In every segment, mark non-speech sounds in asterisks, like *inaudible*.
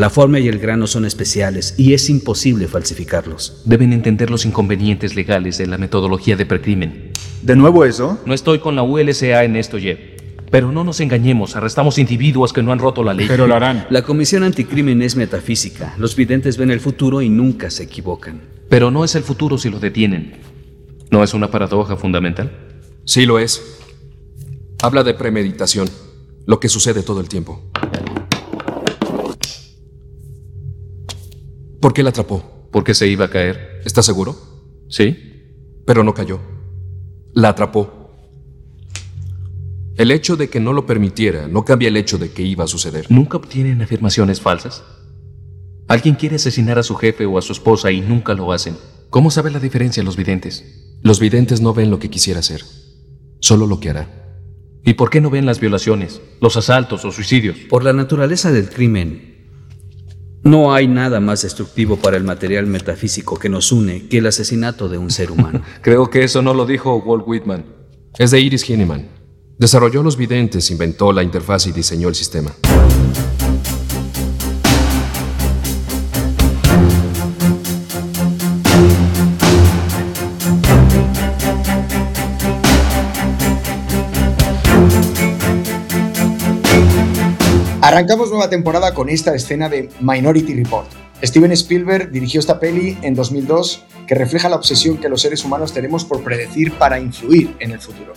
La forma y el grano son especiales y es imposible falsificarlos. Deben entender los inconvenientes legales de la metodología de precrimen. ¿De nuevo eso? No estoy con la ULSA en esto, Jeff. Pero no nos engañemos, arrestamos individuos que no han roto la ley. Pero lo harán. La Comisión Anticrimen es metafísica. Los videntes ven el futuro y nunca se equivocan. Pero no es el futuro si lo detienen. ¿No es una paradoja fundamental? Sí lo es. Habla de premeditación, lo que sucede todo el tiempo. ¿Por qué la atrapó? Porque se iba a caer. ¿Estás seguro? ¿Sí? Pero no cayó. La atrapó. El hecho de que no lo permitiera no cambia el hecho de que iba a suceder. ¿Nunca obtienen afirmaciones falsas? Alguien quiere asesinar a su jefe o a su esposa y nunca lo hacen. ¿Cómo sabe la diferencia los videntes? Los videntes no ven lo que quisiera hacer, solo lo que hará. ¿Y por qué no ven las violaciones, los asaltos o suicidios? Por la naturaleza del crimen, no hay nada más destructivo para el material metafísico que nos une que el asesinato de un ser humano. *laughs* Creo que eso no lo dijo Walt Whitman. Es de Iris Hinneman. Desarrolló los videntes, inventó la interfaz y diseñó el sistema. Arrancamos nueva temporada con esta escena de Minority Report. Steven Spielberg dirigió esta peli en 2002 que refleja la obsesión que los seres humanos tenemos por predecir para influir en el futuro.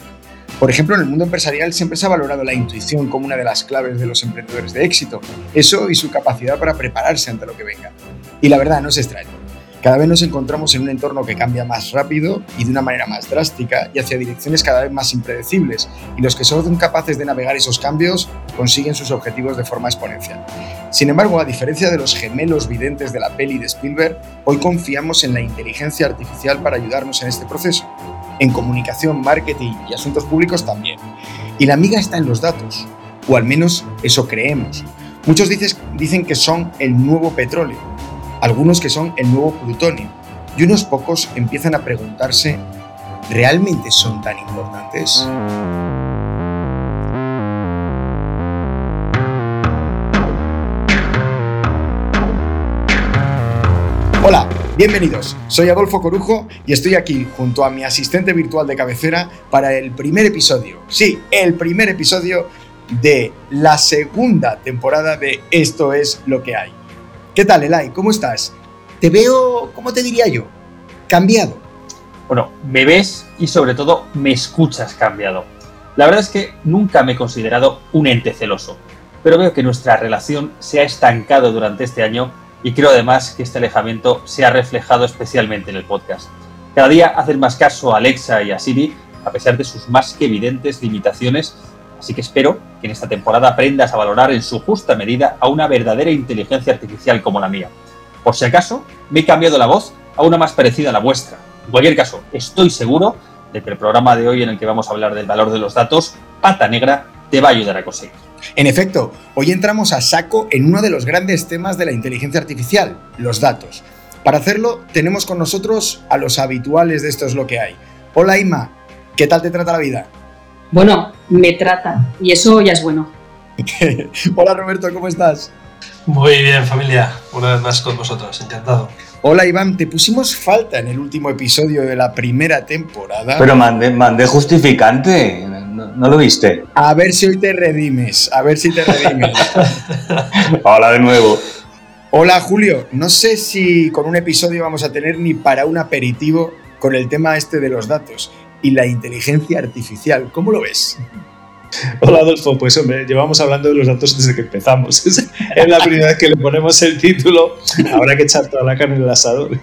Por ejemplo, en el mundo empresarial siempre se ha valorado la intuición como una de las claves de los emprendedores de éxito, eso y su capacidad para prepararse ante lo que venga. Y la verdad, no es extraño. Cada vez nos encontramos en un entorno que cambia más rápido y de una manera más drástica y hacia direcciones cada vez más impredecibles, y los que son capaces de navegar esos cambios consiguen sus objetivos de forma exponencial. Sin embargo, a diferencia de los gemelos videntes de la peli de Spielberg, hoy confiamos en la inteligencia artificial para ayudarnos en este proceso. En comunicación, marketing y asuntos públicos también. Y la amiga está en los datos, o al menos eso creemos. Muchos dicen que son el nuevo petróleo, algunos que son el nuevo plutonio, y unos pocos empiezan a preguntarse, ¿realmente son tan importantes? Hola, bienvenidos. Soy Adolfo Corujo y estoy aquí junto a mi asistente virtual de cabecera para el primer episodio. Sí, el primer episodio de la segunda temporada de Esto es lo que hay. ¿Qué tal, Elay? ¿Cómo estás? Te veo, ¿cómo te diría yo? Cambiado. Bueno, me ves y sobre todo me escuchas cambiado. La verdad es que nunca me he considerado un ente celoso, pero veo que nuestra relación se ha estancado durante este año y creo además que este alejamiento se ha reflejado especialmente en el podcast. Cada día hacen más caso a Alexa y a Siri, a pesar de sus más que evidentes limitaciones Así que espero que en esta temporada aprendas a valorar en su justa medida a una verdadera inteligencia artificial como la mía. Por si acaso, me he cambiado la voz a una más parecida a la vuestra. En cualquier caso, estoy seguro de que el programa de hoy en el que vamos a hablar del valor de los datos, pata negra, te va a ayudar a conseguir. En efecto, hoy entramos a saco en uno de los grandes temas de la inteligencia artificial, los datos. Para hacerlo, tenemos con nosotros a los habituales de esto es lo que hay. Hola Ima, ¿qué tal te trata la vida? Bueno, me trata y eso ya es bueno. *laughs* Hola Roberto, ¿cómo estás? Muy bien familia, una vez más con vosotros, encantado. Hola Iván, te pusimos falta en el último episodio de la primera temporada. Pero mandé, mandé justificante, ¿No, ¿no, lo viste? A ver si hoy te redimes, a ver si te redimes. *laughs* Hola de nuevo. Hola Julio, no sé si con un episodio vamos a tener ni para un aperitivo con el tema este de los datos y la inteligencia artificial. ¿Cómo lo ves? Hola Adolfo, pues hombre, llevamos hablando de los datos desde que empezamos. *laughs* Es la primera vez que le ponemos el título, habrá que echar toda la carne en el asador.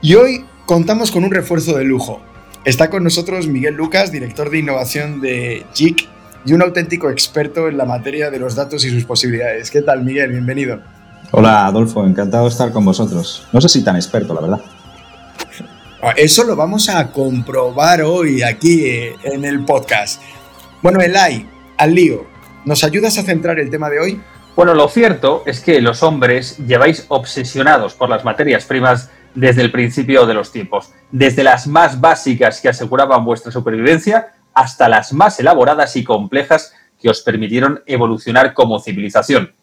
Y hoy contamos con un refuerzo de lujo. Está con nosotros Miguel Lucas, director de innovación de JIC y un auténtico experto en la materia de los datos y sus posibilidades. ¿Qué tal, Miguel? Bienvenido. Hola, Adolfo, encantado de estar con vosotros. No sé si tan experto, la verdad. Eso lo vamos a comprobar hoy aquí eh, en el podcast. Bueno, Elai, al lío, ¿nos ayudas a centrar el tema de hoy? Bueno, lo cierto es que los hombres lleváis obsesionados por las materias primas desde el principio de los tiempos, desde las más básicas que aseguraban vuestra supervivencia hasta las más elaboradas y complejas que os permitieron evolucionar como civilización.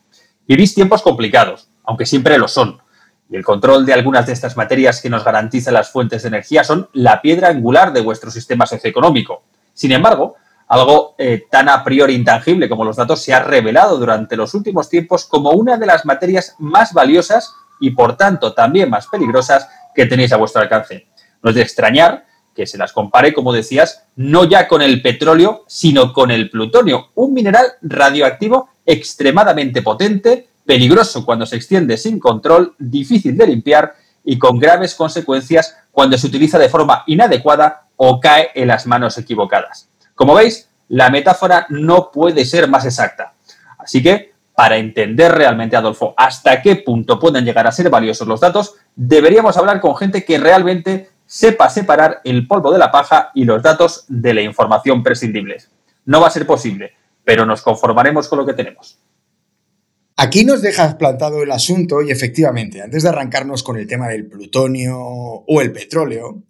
Vivís tiempos complicados, aunque siempre lo son. Y el control de algunas de estas materias que nos garantizan las fuentes de energía son la piedra angular de vuestro sistema socioeconómico. Sin embargo, algo eh, tan a priori intangible como los datos se ha revelado durante los últimos tiempos como una de las materias más valiosas y por tanto también más peligrosas que tenéis a vuestro alcance. No es de extrañar que se las compare, como decías, no ya con el petróleo, sino con el plutonio, un mineral radioactivo extremadamente potente, peligroso cuando se extiende sin control, difícil de limpiar y con graves consecuencias cuando se utiliza de forma inadecuada o cae en las manos equivocadas. Como veis, la metáfora no puede ser más exacta. Así que, para entender realmente, Adolfo, hasta qué punto pueden llegar a ser valiosos los datos, deberíamos hablar con gente que realmente sepa separar el polvo de la paja y los datos de la información prescindibles. No va a ser posible, pero nos conformaremos con lo que tenemos. Aquí nos dejas plantado el asunto y efectivamente, antes de arrancarnos con el tema del plutonio o el petróleo,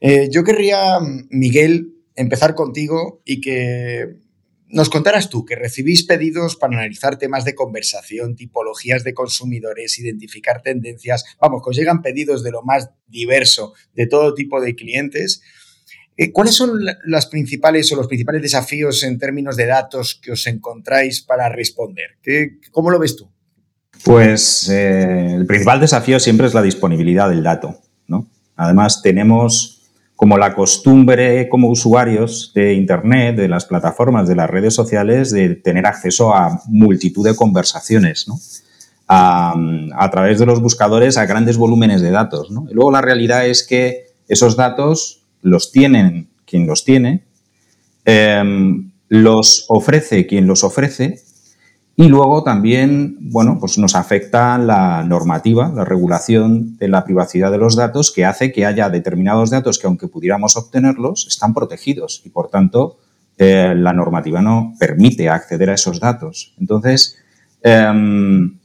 eh, yo querría, Miguel, empezar contigo y que nos contarás tú que recibís pedidos para analizar temas de conversación, tipologías de consumidores, identificar tendencias. Vamos, que os llegan pedidos de lo más diverso, de todo tipo de clientes. Eh, ¿Cuáles son las principales o los principales desafíos en términos de datos que os encontráis para responder? ¿Cómo lo ves tú? Pues eh, el principal desafío siempre es la disponibilidad del dato. ¿no? Además, tenemos como la costumbre como usuarios de Internet, de las plataformas, de las redes sociales, de tener acceso a multitud de conversaciones, ¿no? a, través de los buscadores a grandes volúmenes de datos. ¿no? Y luego la realidad es que esos datos los tienen quien los tiene, em, los ofrece quien los ofrece y luego también, bueno, pues nos afecta la normativa, la regulación de la privacidad de los datos, que hace que haya determinados datos que, aunque pudiéramos obtenerlos, están protegidos y, por tanto, eh, la normativa no permite acceder a esos datos. Entonces, em,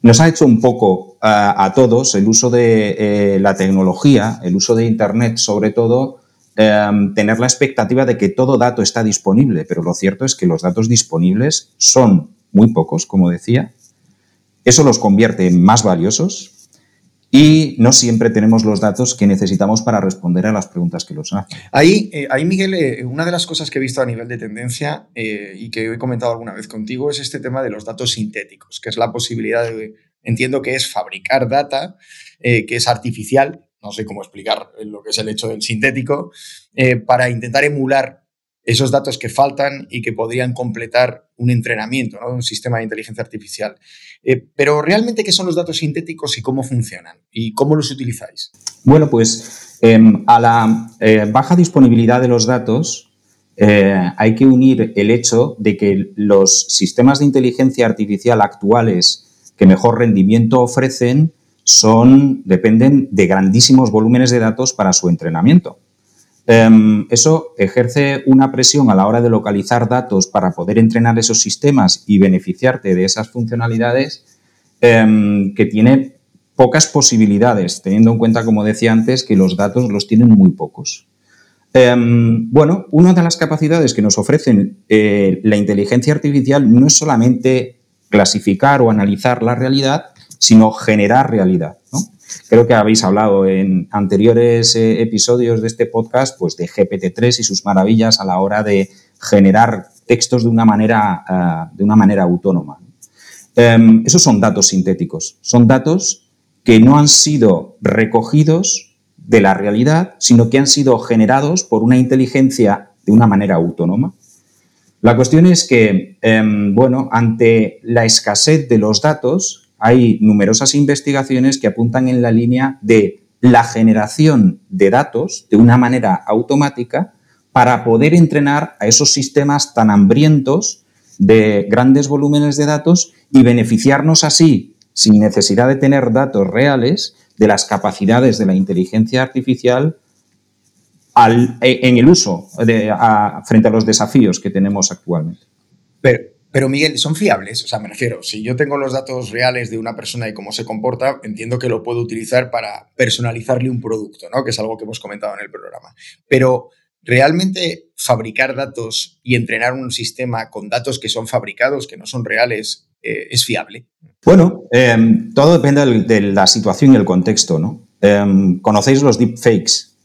nos ha hecho un poco a, todos el uso de eh, la tecnología, el uso de Internet, sobre todo, Em, tener la expectativa de que todo dato está disponible, pero lo cierto es que los datos disponibles son muy pocos, como decía. Eso los convierte en más valiosos y no siempre tenemos los datos que necesitamos para responder a las preguntas que los hacen. Ahí, eh, ahí Miguel, eh, una de las cosas que he visto a nivel de tendencia eh, y que he comentado alguna vez contigo es este tema de los datos sintéticos, que es la posibilidad de, entiendo que es fabricar data que es artificial no sé cómo explicar lo que es el hecho del sintético, eh, para intentar emular esos datos que faltan y que podrían completar un entrenamiento de un sistema de inteligencia artificial. Eh, pero realmente, ¿qué son los datos sintéticos y cómo funcionan? ¿Y cómo los utilizáis? Bueno, pues em, a la eh, baja disponibilidad de los datos hay que unir el hecho de que los sistemas de inteligencia artificial actuales que mejor rendimiento ofrecen son, dependen de grandísimos volúmenes de datos para su entrenamiento. Em, eso ejerce una presión a la hora de localizar datos para poder entrenar esos sistemas y beneficiarte de esas funcionalidades em, que tiene pocas posibilidades, teniendo en cuenta, como decía antes, que los datos los tienen muy pocos. Em, bueno, una de las capacidades que nos ofrecen eh, la inteligencia artificial no es solamente clasificar o analizar la realidad, sino generar realidad. Creo que habéis hablado en anteriores eh, episodios de este podcast pues, de GPT-3 y sus maravillas a la hora de generar textos de una manera, eh, de una manera autónoma. Em, esos son datos sintéticos, son datos que no han sido recogidos de la realidad, sino que han sido generados por una inteligencia de una manera autónoma. La cuestión es que, em, bueno, ante la escasez de los datos, hay numerosas investigaciones que apuntan en la línea de la generación de datos de una manera automática para poder entrenar a esos sistemas tan hambrientos de grandes volúmenes de datos y beneficiarnos así, sin necesidad de tener datos reales, de las capacidades de la inteligencia artificial en el uso frente a los desafíos que tenemos actualmente. Pero Miguel, ¿son fiables? O sea, me refiero, si yo tengo los datos reales de una persona y cómo se comporta, entiendo que lo puedo utilizar para personalizarle un producto, ¿no? Que es algo que hemos comentado en el programa. Pero ¿realmente fabricar datos y entrenar un sistema con datos que son fabricados, que no son reales, eh, es fiable? Bueno, em, todo depende de la situación y el contexto, ¿no? Em, ¿Conocéis los deepfakes?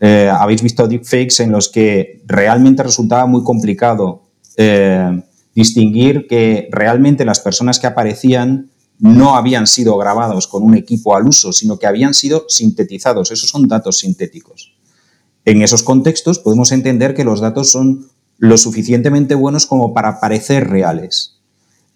Eh, Habéis visto deepfakes en los que realmente resultaba muy complicado eh, distinguir que realmente las personas que aparecían no habían sido grabados con un equipo al uso, sino que habían sido sintetizados. Esos son datos sintéticos. En esos contextos podemos entender que los datos son lo suficientemente buenos como para parecer reales.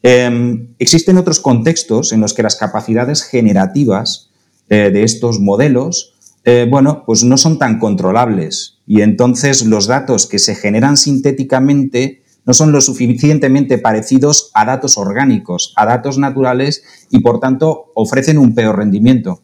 Em, existen otros contextos en los que las capacidades generativas eh, de estos modelos, eh, bueno, pues no son tan controlables y entonces los datos que se generan sintéticamente no son lo suficientemente parecidos a datos orgánicos, a datos naturales y por tanto ofrecen un peor rendimiento.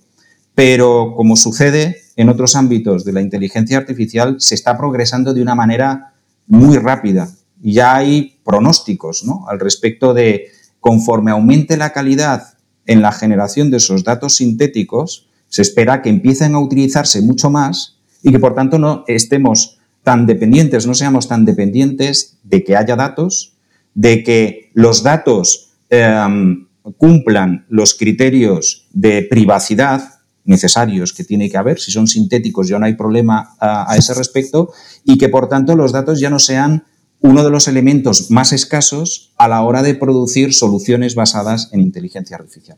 Pero como sucede en otros ámbitos de la inteligencia artificial, se está progresando de una manera muy rápida. Ya hay pronósticos al respecto de conforme aumente la calidad en la generación de esos datos sintéticos, se espera que empiecen a utilizarse mucho más y que por tanto no estemos tan dependientes, no seamos tan dependientes de que haya datos, de que los datos em, cumplan los criterios de privacidad necesarios que tiene que haber, si son sintéticos ya no hay problema a, ese respecto, y que por tanto los datos ya no sean uno de los elementos más escasos a la hora de producir soluciones basadas en inteligencia artificial.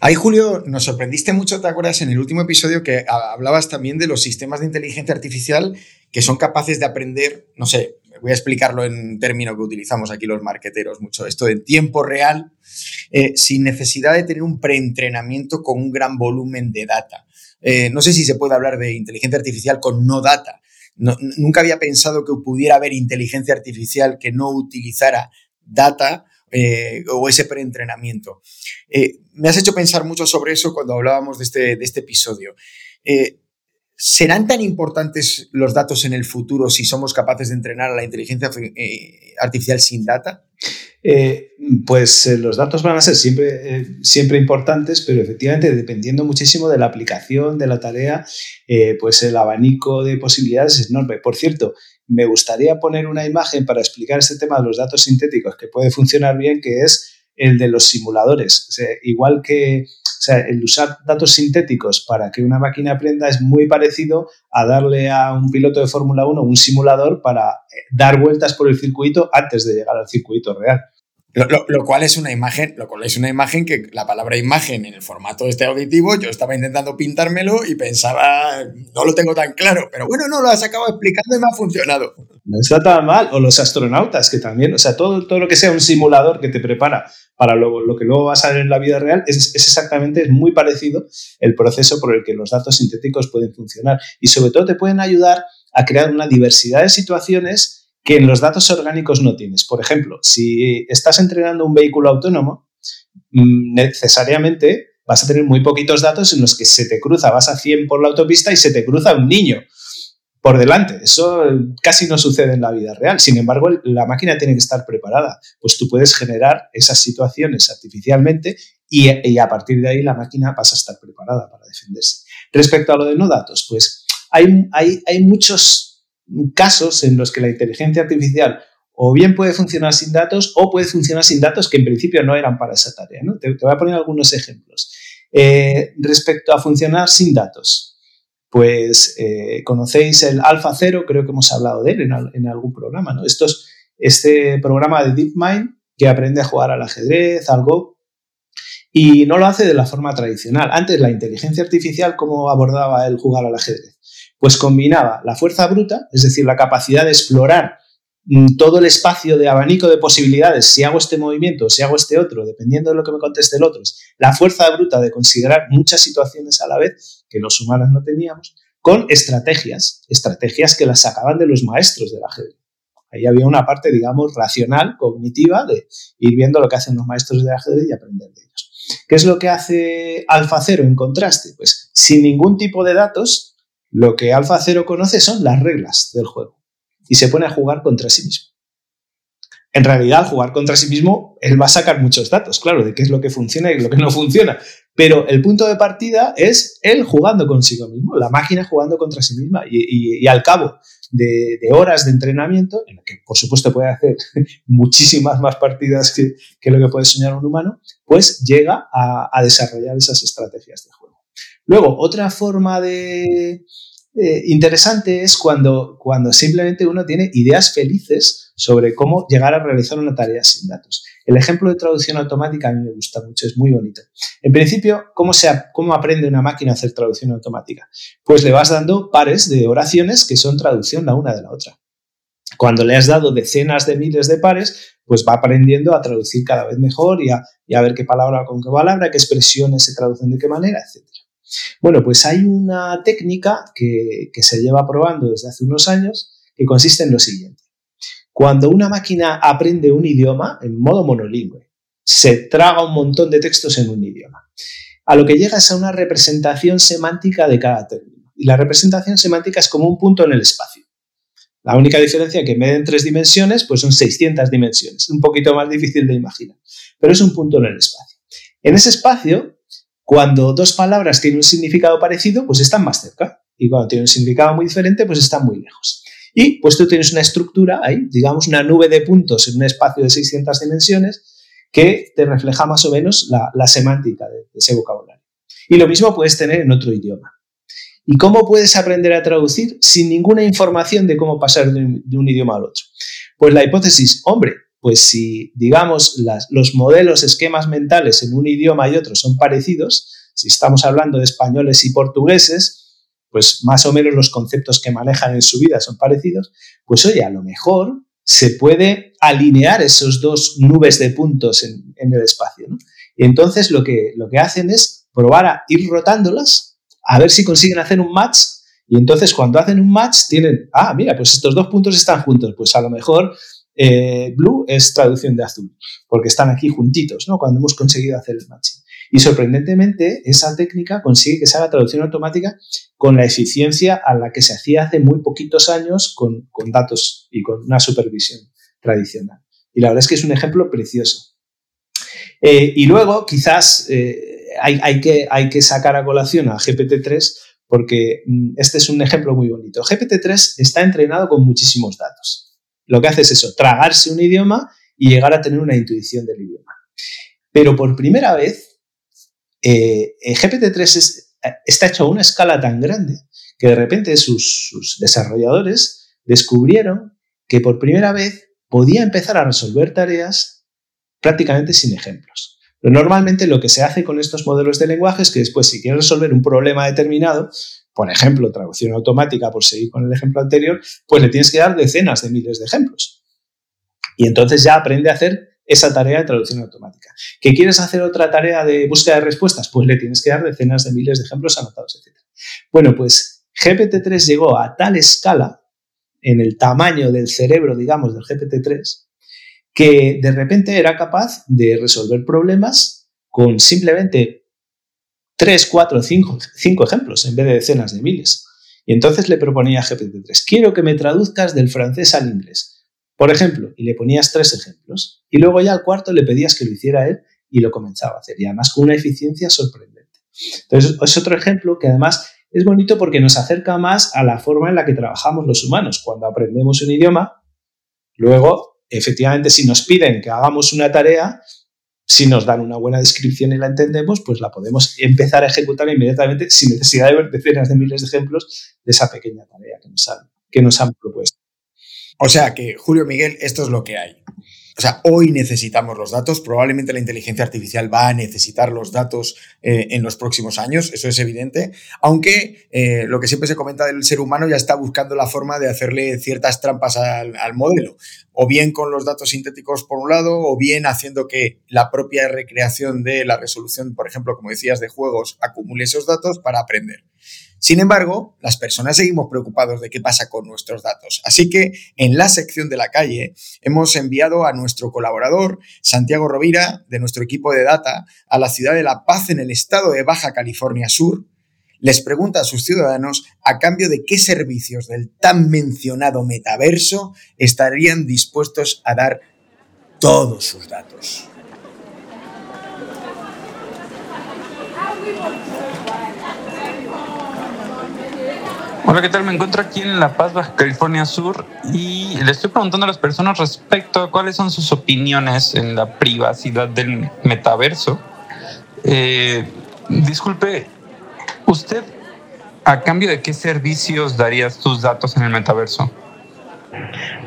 Ahí, Julio, nos sorprendiste mucho, ¿te acuerdas? En el último episodio que hablabas también de los sistemas de inteligencia artificial que son capaces de aprender, no sé, voy a explicarlo en término que utilizamos aquí los marqueteros mucho, esto en tiempo real, eh, sin necesidad de tener un preentrenamiento con un gran volumen de data. Eh, no sé si se puede hablar de inteligencia artificial con no data. nunca había pensado que pudiera haber inteligencia artificial que no utilizara data eh, o ese preentrenamiento. me has hecho pensar mucho sobre eso cuando hablábamos de este, de este episodio. ¿Serán tan importantes los datos en el futuro si somos capaces de entrenar a la inteligencia eh, artificial sin data? Eh, pues eh, los datos van a ser siempre, siempre importantes, pero efectivamente dependiendo muchísimo de la aplicación, de la tarea, pues el abanico de posibilidades es enorme. Por cierto, me gustaría poner una imagen para explicar este tema de los datos sintéticos que puede funcionar bien, que es el de los simuladores. igual que el usar datos sintéticos para que una máquina aprenda es muy parecido a darle a un piloto de Fórmula 1 un simulador para eh, dar vueltas por el circuito antes de llegar al circuito real. Lo, cual es una imagen, lo cual es una imagen que la palabra imagen en el formato este auditivo, yo estaba intentando pintármelo y pensaba, no lo tengo tan claro, pero bueno, no lo has acabado explicando y me ha funcionado. No está tan mal. O los astronautas, que también, o sea, todo, todo lo que sea un simulador que te prepara para lo, lo que luego vas a ver en la vida real, es, es exactamente, es muy parecido el proceso por el que los datos sintéticos pueden funcionar. Y sobre todo te pueden ayudar a crear una diversidad de situaciones que en los datos orgánicos no tienes. Por ejemplo, si estás entrenando un vehículo autónomo, mm, necesariamente vas a tener muy poquitos datos en los que se te cruza, vas a 100 por la autopista y se te cruza un niño por delante. Eso casi no sucede en la vida real. Sin embargo, la máquina tiene que estar preparada. Pues tú puedes generar esas situaciones artificialmente y, a partir de ahí la máquina pasa a estar preparada para defenderse. Respecto a lo de no datos, pues hay, hay, hay muchos casos en los que la inteligencia artificial o bien puede funcionar sin datos o puede funcionar sin datos que en principio no eran para esa tarea. Te, voy a poner algunos ejemplos. Eh, respecto a funcionar sin datos, pues eh, conocéis el Alpha Zero, creo que hemos hablado de él en, algún programa. ¿no? Esto es este programa de DeepMind que aprende a jugar al ajedrez, al Go, y no lo hace de la forma tradicional. Antes la inteligencia artificial, ¿cómo abordaba el jugar al ajedrez? Pues combinaba la fuerza bruta, es decir, la capacidad de explorar mm, todo el espacio de abanico de posibilidades, si hago este movimiento, si hago este otro, dependiendo de lo que me conteste el otro, la fuerza bruta de considerar muchas situaciones a la vez que los humanos no teníamos, con estrategias, estrategias que las sacaban de los maestros del ajedrez. Ahí había una parte, digamos, racional, cognitiva, de ir viendo lo que hacen los maestros del ajedrez y aprender de ellos. ¿Qué es lo que hace AlphaZero en contraste? Pues sin ningún tipo de datos, lo que Alfa Cero conoce son las reglas del juego y se pone a jugar contra sí mismo. En realidad, al jugar contra sí mismo, él va a sacar muchos datos, claro, de qué es lo que funciona y lo que no funciona. Pero el punto de partida es él jugando consigo mismo, la máquina jugando contra sí misma. Y, al cabo de, horas de entrenamiento, en la que por supuesto puede hacer *laughs* muchísimas más partidas que, lo que puede soñar un humano, pues llega a, desarrollar esas estrategias de juego. Luego, otra forma de, eh, interesante es cuando, cuando simplemente uno tiene ideas felices sobre cómo llegar a realizar una tarea sin datos. El ejemplo de traducción automática a mí me gusta mucho, es muy bonito. En principio, ¿cómo, se, ¿cómo aprende una máquina a hacer traducción automática? Pues le vas dando pares de oraciones que son traducción la una de la otra. Cuando le has dado decenas de miles de pares, pues va aprendiendo a traducir cada vez mejor y a, y a ver qué palabra con qué palabra, qué expresiones se traducen de qué manera, etc. Bueno, pues hay una técnica que, se lleva probando desde hace unos años que consiste en lo siguiente. Cuando una máquina aprende un idioma en modo monolingüe, se traga un montón de textos en un idioma. A lo que llega es a una representación semántica de cada término. Y la representación semántica es como un punto en el espacio. La única diferencia es que en vez en tres dimensiones, pues son 600 dimensiones. Un poquito más difícil de imaginar. Pero es un punto en el espacio. En ese espacio, cuando dos palabras tienen un significado parecido, pues están más cerca. Y cuando tienen un significado muy diferente, pues están muy lejos. Y pues tú tienes una estructura ahí, digamos una nube de puntos en un espacio de 600 dimensiones que te refleja más o menos la, semántica de, ese vocabulario. Y lo mismo puedes tener en otro idioma. ¿Y cómo puedes aprender a traducir sin ninguna información de cómo pasar de un, idioma al otro? Pues la hipótesis, hombre, pues si digamos los modelos, esquemas mentales en un idioma y otro son parecidos, si estamos hablando de españoles y portugueses, pues más o menos los conceptos que manejan en su vida son parecidos, pues oye, a lo mejor se puede alinear esos dos nubes de puntos en, el espacio. Y entonces lo que, lo que hacen es probar a ir rotándolas, a ver si consiguen hacer un match. Y entonces cuando hacen un match tienen, ah, mira, pues estos dos puntos están juntos, pues a lo mejor eh, blue es traducción de azul, porque están aquí juntitos, ¿no? Cuando hemos conseguido hacer el matching. Y sorprendentemente, esa técnica consigue que se haga traducción automática con la eficiencia a la que se hacía hace muy poquitos años con, datos y con una supervisión tradicional. Y la verdad es que es un ejemplo precioso. Eh, y luego, quizás eh, hay, que, hay que sacar a colación a GPT-3 porque mm, este es un ejemplo muy bonito. GPT-3 está entrenado con muchísimos datos. Lo que hace es eso, tragarse un idioma y llegar a tener una intuición del idioma. Pero por primera vez, eh, GPT-3 está hecho a una escala tan grande que de repente sus, desarrolladores descubrieron que por primera vez podía empezar a resolver tareas prácticamente sin ejemplos. Pero normalmente lo que se hace con estos modelos de lenguaje es que después si quieres resolver un problema determinado, por ejemplo, traducción automática, por seguir con el ejemplo anterior, pues le tienes que dar decenas de miles de ejemplos. Y entonces ya aprende a hacer esa tarea de traducción automática. ¿Que quieres hacer otra tarea de búsqueda de respuestas? Pues le tienes que dar decenas de miles de ejemplos anotados, etc. Bueno, pues GPT-3 llegó a tal escala en el tamaño del cerebro, digamos, del GPT-3, que de repente era capaz de resolver problemas con simplemente 3, 4, 5, ejemplos en vez de decenas de miles. Y entonces le proponía a GPT-3, quiero que me traduzcas del francés al inglés. Por ejemplo, y le ponías tres ejemplos. Y luego ya al cuarto le pedías que lo hiciera él y lo comenzaba a hacer. Y además con una eficiencia sorprendente. Entonces, es otro ejemplo que además es bonito porque nos acerca más a la forma en la que trabajamos los humanos. Cuando aprendemos un idioma, luego, efectivamente, si nos piden que hagamos una tarea, si nos dan una buena descripción y la entendemos, pues la podemos empezar a ejecutar inmediatamente sin necesidad de ver decenas de miles de ejemplos de esa pequeña tarea que nos que nos han propuesto. O sea que, Julio Miguel, esto es lo que hay. O sea, hoy necesitamos los datos, probablemente la inteligencia artificial va a necesitar los datos eh, en los próximos años, eso es evidente, aunque eh, lo que siempre se comenta del ser humano ya está buscando la forma de hacerle ciertas trampas al, al modelo, o bien con los datos sintéticos por un lado, o bien haciendo que la propia recreación de la resolución, por ejemplo, como decías, de juegos, acumule esos datos para aprender. Sin embargo, las personas seguimos preocupados de qué pasa con nuestros datos. Así que en la sección de la calle hemos enviado a nuestro colaborador, Santiago Rovira, de nuestro equipo de data, a la ciudad de La Paz en el estado de Baja California Sur. Les pregunta a sus ciudadanos a cambio de qué servicios del tan mencionado metaverso estarían dispuestos a dar todos sus datos. Hola, ¿qué tal? Me encuentro aquí en La Paz, Baja California Sur y le estoy preguntando a las personas respecto a cuáles son sus opiniones en la privacidad del metaverso. Eh, disculpe, ¿usted a cambio de qué servicios darías tus datos en el metaverso?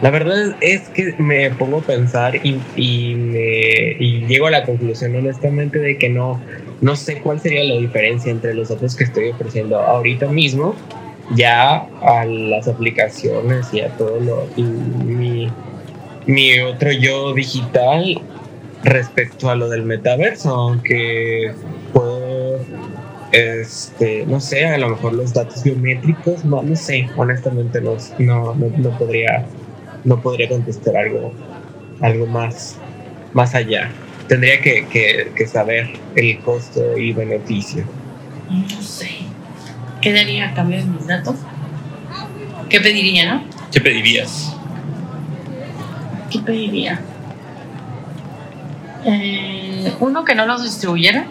La verdad es que me pongo a pensar y, y, me, y llego a la conclusión honestamente de que no, no sé cuál sería la diferencia entre los datos que estoy ofreciendo ahorita mismo ya a las aplicaciones y a todo lo y mi, mi otro yo digital respecto a lo del metaverso, aunque puedo este, no sé, a lo mejor los datos biométricos, no, no sé, honestamente no, no, no, podría, no podría contestar algo, algo más, más allá. Tendría que, que, que saber el costo y beneficio. No sé. ¿Qué daría a cambio de mis datos? ¿Qué pediría, no? ¿Qué pedirías? ¿Qué pediría? Eh, uno que no los distribuyera.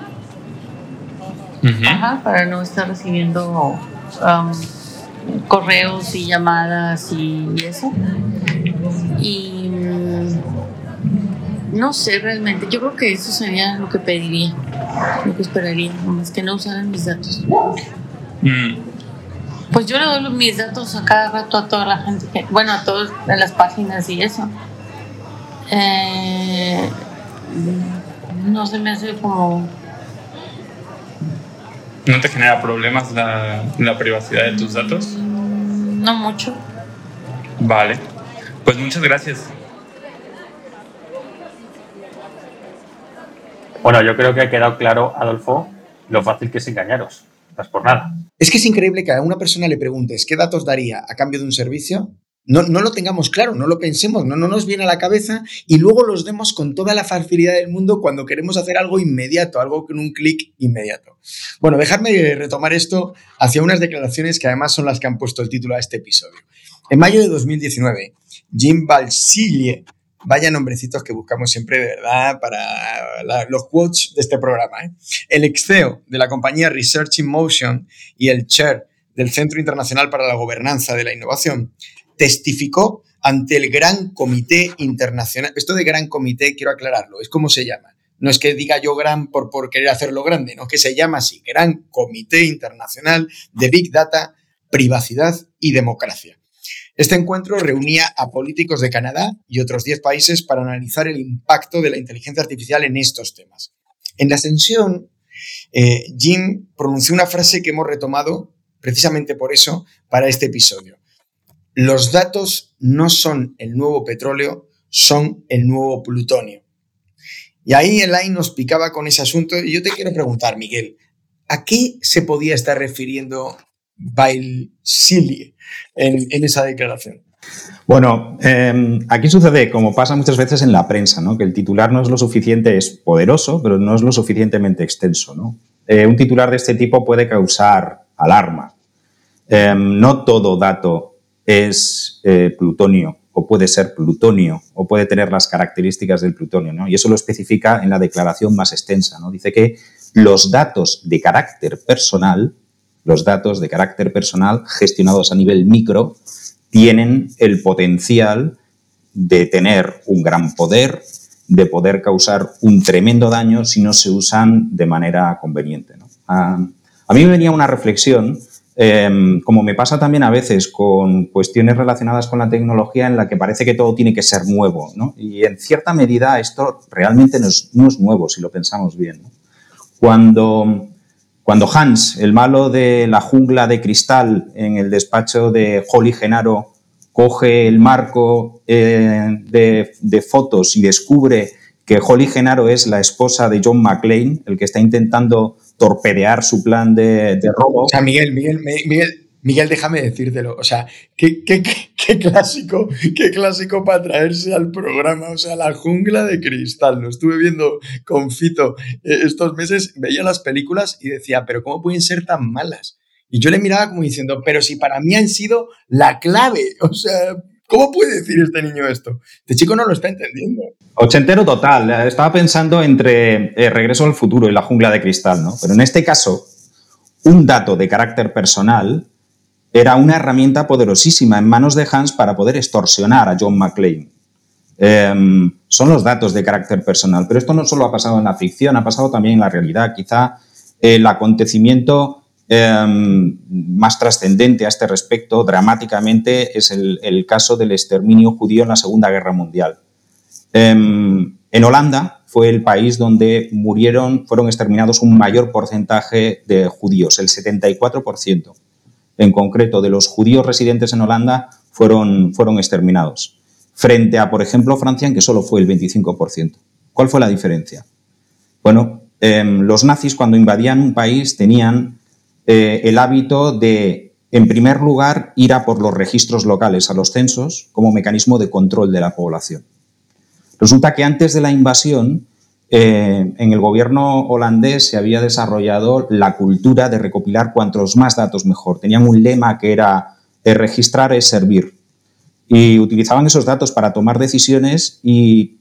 Ajá, para no estar recibiendo um, correos y llamadas y eso. Y mm, no sé realmente, yo creo que eso sería lo que pediría, lo que esperaría, es que no usaran mis datos. Mm. Pues yo le doy mis datos a cada rato a toda la gente que, bueno, a todas las páginas y eso. Eh, no se me hace como. ¿No te genera problemas la, la privacidad de tus datos? No mucho. Vale. Pues muchas gracias. Bueno, yo creo que ha quedado claro, Adolfo, lo fácil que es engañaros. Por nada. Es que es increíble que a una persona le preguntes qué datos daría a cambio de un servicio. No, no lo tengamos claro, no lo pensemos, no, no nos viene a la cabeza y luego los demos con toda la facilidad del mundo cuando queremos hacer algo inmediato, algo con un clic inmediato. Bueno, dejadme retomar esto hacia unas declaraciones que además son las que han puesto el título a este episodio. En mayo de 2019, Jim Balsillie Vaya nombrecitos que buscamos siempre, ¿verdad? Para los quotes de este programa. ¿eh? El ex CEO de la compañía Research in Motion y el chair del Centro Internacional para la Gobernanza de la Innovación testificó ante el Gran Comité Internacional. Esto de Gran Comité, quiero aclararlo, es como se llama. No es que diga yo gran por, por querer hacerlo grande, no, que se llama así, Gran Comité Internacional de Big Data, Privacidad y Democracia. Este encuentro reunía a políticos de Canadá y otros 10 países para analizar el impacto de la inteligencia artificial en estos temas. En la ascensión, eh, Jim pronunció una frase que hemos retomado precisamente por eso para este episodio. Los datos no son el nuevo petróleo, son el nuevo plutonio. Y ahí Elaine nos picaba con ese asunto y yo te quiero preguntar, Miguel, ¿a qué se podía estar refiriendo Bailsilie en, esa declaración? Bueno, em, aquí sucede, como pasa muchas veces en la prensa, ¿no? que el titular no es lo suficiente, es poderoso, pero no es lo suficientemente extenso. ¿no? Eh, un titular de este tipo puede causar alarma. Em, no todo dato es eh, plutonio o puede ser plutonio o puede tener las características del plutonio. ¿no? Y eso lo especifica en la declaración más extensa. ¿no? Dice que los datos de carácter personal los datos de carácter personal gestionados a nivel micro tienen el potencial de tener un gran poder, de poder causar un tremendo daño si no se usan de manera conveniente. A, mí me venía una reflexión, em, como me pasa también a veces con cuestiones relacionadas con la tecnología en la que parece que todo tiene que ser nuevo. Y en cierta medida esto realmente no es, nuevo si lo pensamos bien. Cuando cuando Hans, el malo de la jungla de cristal en el despacho de Holly Genaro, coge el marco eh, de, fotos y descubre que Holly Genaro es la esposa de John McClane, el que está intentando torpedear su plan de, de robo. O sea, Miguel, Miguel, Miguel, Miguel, déjame decírtelo, o sea, qué, clásico, qué clásico para traerse al programa, o sea, la jungla de cristal. Lo estuve viendo con Fito eh, estos meses, veía las películas y decía, pero ¿cómo pueden ser tan malas? Y yo le miraba como diciendo, pero si para mí han sido la clave, *laughs* o sea, ¿Cómo puede decir este niño esto? Este chico no lo está entendiendo. Ochentero total. Estaba pensando entre eh, Regreso al futuro y la jungla de cristal, ¿no? Pero en este caso, un dato de carácter personal era una herramienta poderosísima en manos de Hans para poder extorsionar a John McClane. Em, son los datos de carácter personal, pero esto no solo ha pasado en la ficción, ha pasado también en la realidad. Quizá el acontecimiento Em, más trascendente a este respecto, dramáticamente, es el, caso del exterminio judío en la Segunda Guerra Mundial. Em, en Holanda fue el país donde murieron, fueron exterminados un mayor porcentaje de judíos, el 74%. En concreto, de los judíos residentes en Holanda fueron, fueron exterminados, frente a, por ejemplo, Francia, en que solo fue el 25%. ¿Cuál fue la diferencia? Bueno, em, los nazis cuando invadían un país tenían eh, el hábito de, en primer lugar, ir a por los registros locales, a los censos, como mecanismo de control de la población. Resulta que antes de la invasión, eh, en el gobierno holandés se había desarrollado la cultura de recopilar cuantos más datos mejor. Tenían un lema que era eh, registrar es servir. Y utilizaban esos datos para tomar decisiones y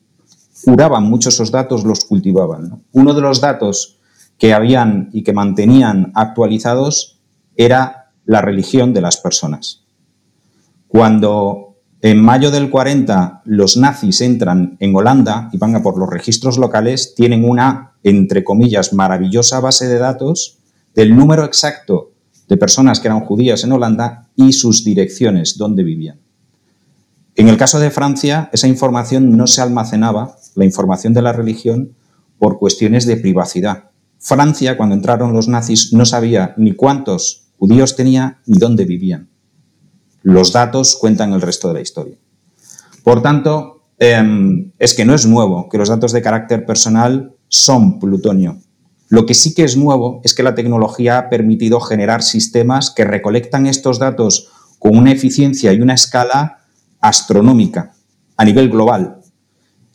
curaban mucho esos datos, los cultivaban. Uno de los datos que habían y que mantenían actualizados era la religión de las personas. Cuando en mayo del 40 los nazis entran en Holanda y van a por los registros locales, tienen una, entre comillas, maravillosa base de datos del número exacto de personas que eran judías en Holanda y sus direcciones, donde vivían. En el caso de Francia, esa información no se almacenaba, la información de la religión, por cuestiones de privacidad. Francia, cuando entraron los nazis, no sabía ni cuántos judíos tenía ni dónde vivían. Los datos cuentan el resto de la historia. Por tanto, em, es que no es nuevo que los datos de carácter personal son plutonio. Lo que sí que es nuevo es que la tecnología ha permitido generar sistemas que recolectan estos datos con una eficiencia y una escala astronómica a nivel global.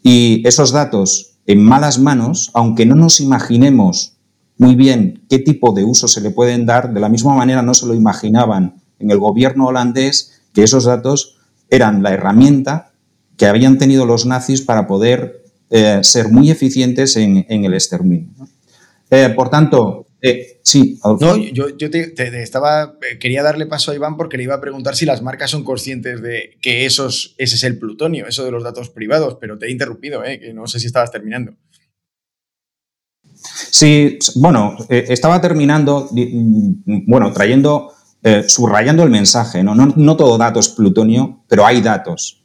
Y esos datos en malas manos, aunque no nos imaginemos muy bien qué tipo de uso se le pueden dar, de la misma manera no se lo imaginaban en el gobierno holandés que esos datos eran la herramienta que habían tenido los nazis para poder eh, ser muy eficientes en, el exterminio. Eh, por tanto, eh, sí. No, yo, estaba, quería darle paso a Iván porque le iba a preguntar si las marcas son conscientes de que esos, ese es el plutonio, eso de los datos privados, pero te he interrumpido, que no sé si estabas terminando. Sí, bueno, estaba terminando, mm, bueno, trayendo, eh, subrayando el mensaje, ¿no? todo dato es plutonio, pero hay datos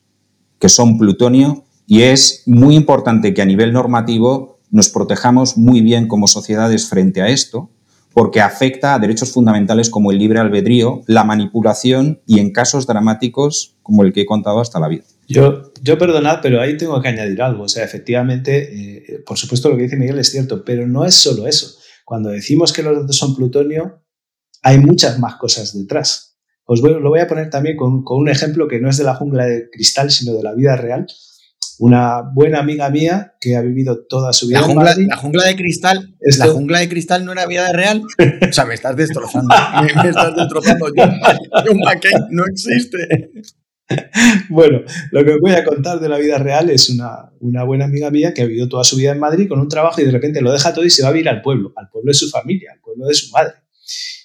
que son plutonio y es muy importante que a nivel normativo nos protejamos muy bien como sociedades frente a esto, porque afecta a derechos fundamentales como el libre albedrío, la manipulación y en casos dramáticos como el que he contado hasta la vida. Yo, yo perdonad, pero ahí tengo que añadir algo. O sea, efectivamente, eh, por supuesto lo que dice Miguel es cierto, pero no es solo eso. Cuando decimos que los datos son plutonio, hay muchas más cosas detrás. Os voy, lo voy a poner también con, con, un ejemplo que no es de la jungla de cristal, sino de la vida real. Una buena amiga mía que ha vivido toda su vida. La jungla, la jungla de cristal, la jungla de cristal no era vida real. *laughs* O sea, me estás destrozando. *laughs* me, estás destrozando. John McCain no existe. bueno, lo que os voy a contar de la vida real es una, buena amiga mía que ha vivido toda su vida en Madrid con un trabajo y de repente lo deja todo y se va a vivir al pueblo, al pueblo de su familia, al pueblo de su madre.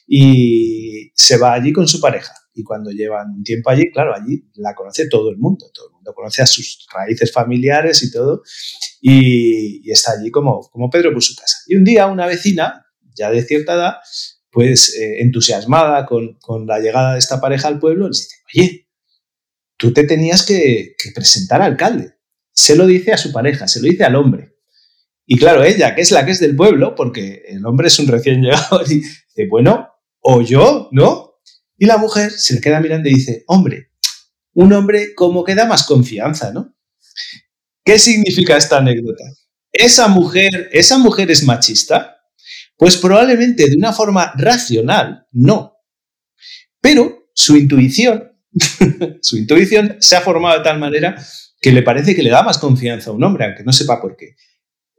Y se va allí con su pareja. Y cuando llevan un tiempo allí, claro, allí la conoce todo el mundo, todo el mundo conoce a sus raíces familiares y todo, y, está allí como, como Pedro por su casa. Y un día una vecina, ya de cierta edad, pues eh, entusiasmada con, con la llegada de esta pareja al pueblo, les dice, oye, tú te tenías que, presentar al alcalde. Se lo dice a su pareja, se lo dice al hombre. Y claro, ella, que es la que es del pueblo, porque el hombre es un recién llegado, *laughs* dice, bueno, o yo, ¿no? Y la mujer se le queda mirando y dice, hombre, un hombre como que da más confianza, ¿no? ¿Qué significa esta anécdota? ¿Esa mujer, esa mujer es machista? Pues probablemente de una forma racional, no. Pero su intuición *laughs* su intuición se ha formado de tal manera que le parece que le da más confianza a un hombre, aunque no sepa por qué.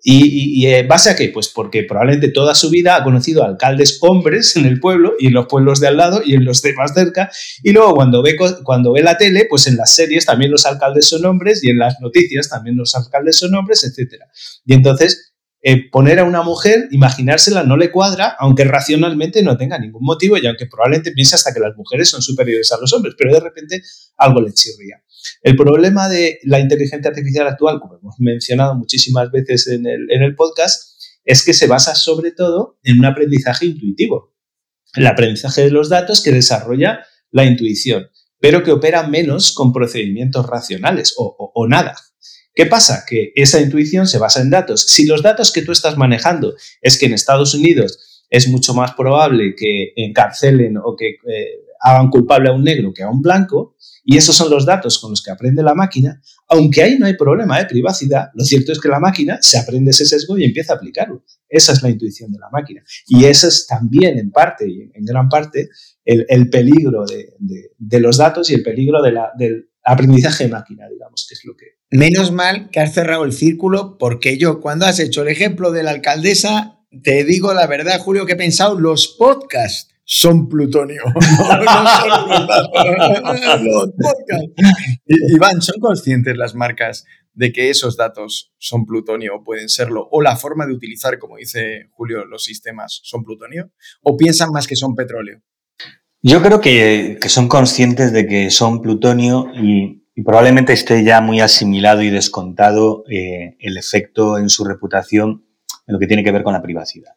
¿Y, en base a qué? Pues porque probablemente toda su vida ha conocido alcaldes hombres en el pueblo y en los pueblos de al lado y en los de más cerca. Y luego cuando ve, cuando ve la tele, pues en las series también los alcaldes son hombres y en las noticias también los alcaldes son hombres, etc. Y entonces eh, poner a una mujer, imaginársela, no le cuadra, aunque racionalmente no tenga ningún motivo y aunque probablemente piense hasta que las mujeres son superiores a los hombres, pero de repente algo le chirría. El problema de la inteligencia artificial actual, como hemos mencionado muchísimas veces en el, podcast, es que se basa sobre todo en un aprendizaje intuitivo. El aprendizaje de los datos que desarrolla la intuición, pero que opera menos con procedimientos racionales o, nada. ¿Qué pasa? Que esa intuición se basa en datos. Si los datos que tú estás manejando es que en Estados Unidos es mucho más probable que encarcelen o que eh, hagan culpable a un negro que a un blanco, y esos son los datos con los que aprende la máquina, aunque ahí no hay problema de privacidad, lo cierto es que la máquina se aprende ese sesgo y empieza a aplicarlo. Esa es la intuición de la máquina. Y ese es también, en parte y en gran parte, el, peligro de, los datos y el peligro del aprendizaje de máquina, digamos, que es lo que... Menos mal que has cerrado el círculo, porque yo, cuando has hecho el ejemplo de la alcaldesa, te digo la verdad, Julio, que he pensado los podcasts son plutonio. *laughs* *laughs* Iván, ¿son conscientes las marcas de que esos datos son plutonio o pueden serlo? ¿O la forma de utilizar, como dice Julio, los sistemas son plutonio? ¿O piensan más que son petróleo? Yo creo que, son conscientes de que son plutonio y, probablemente esté ya muy asimilado y descontado eh, el efecto en su reputación en lo que tiene que ver con la privacidad.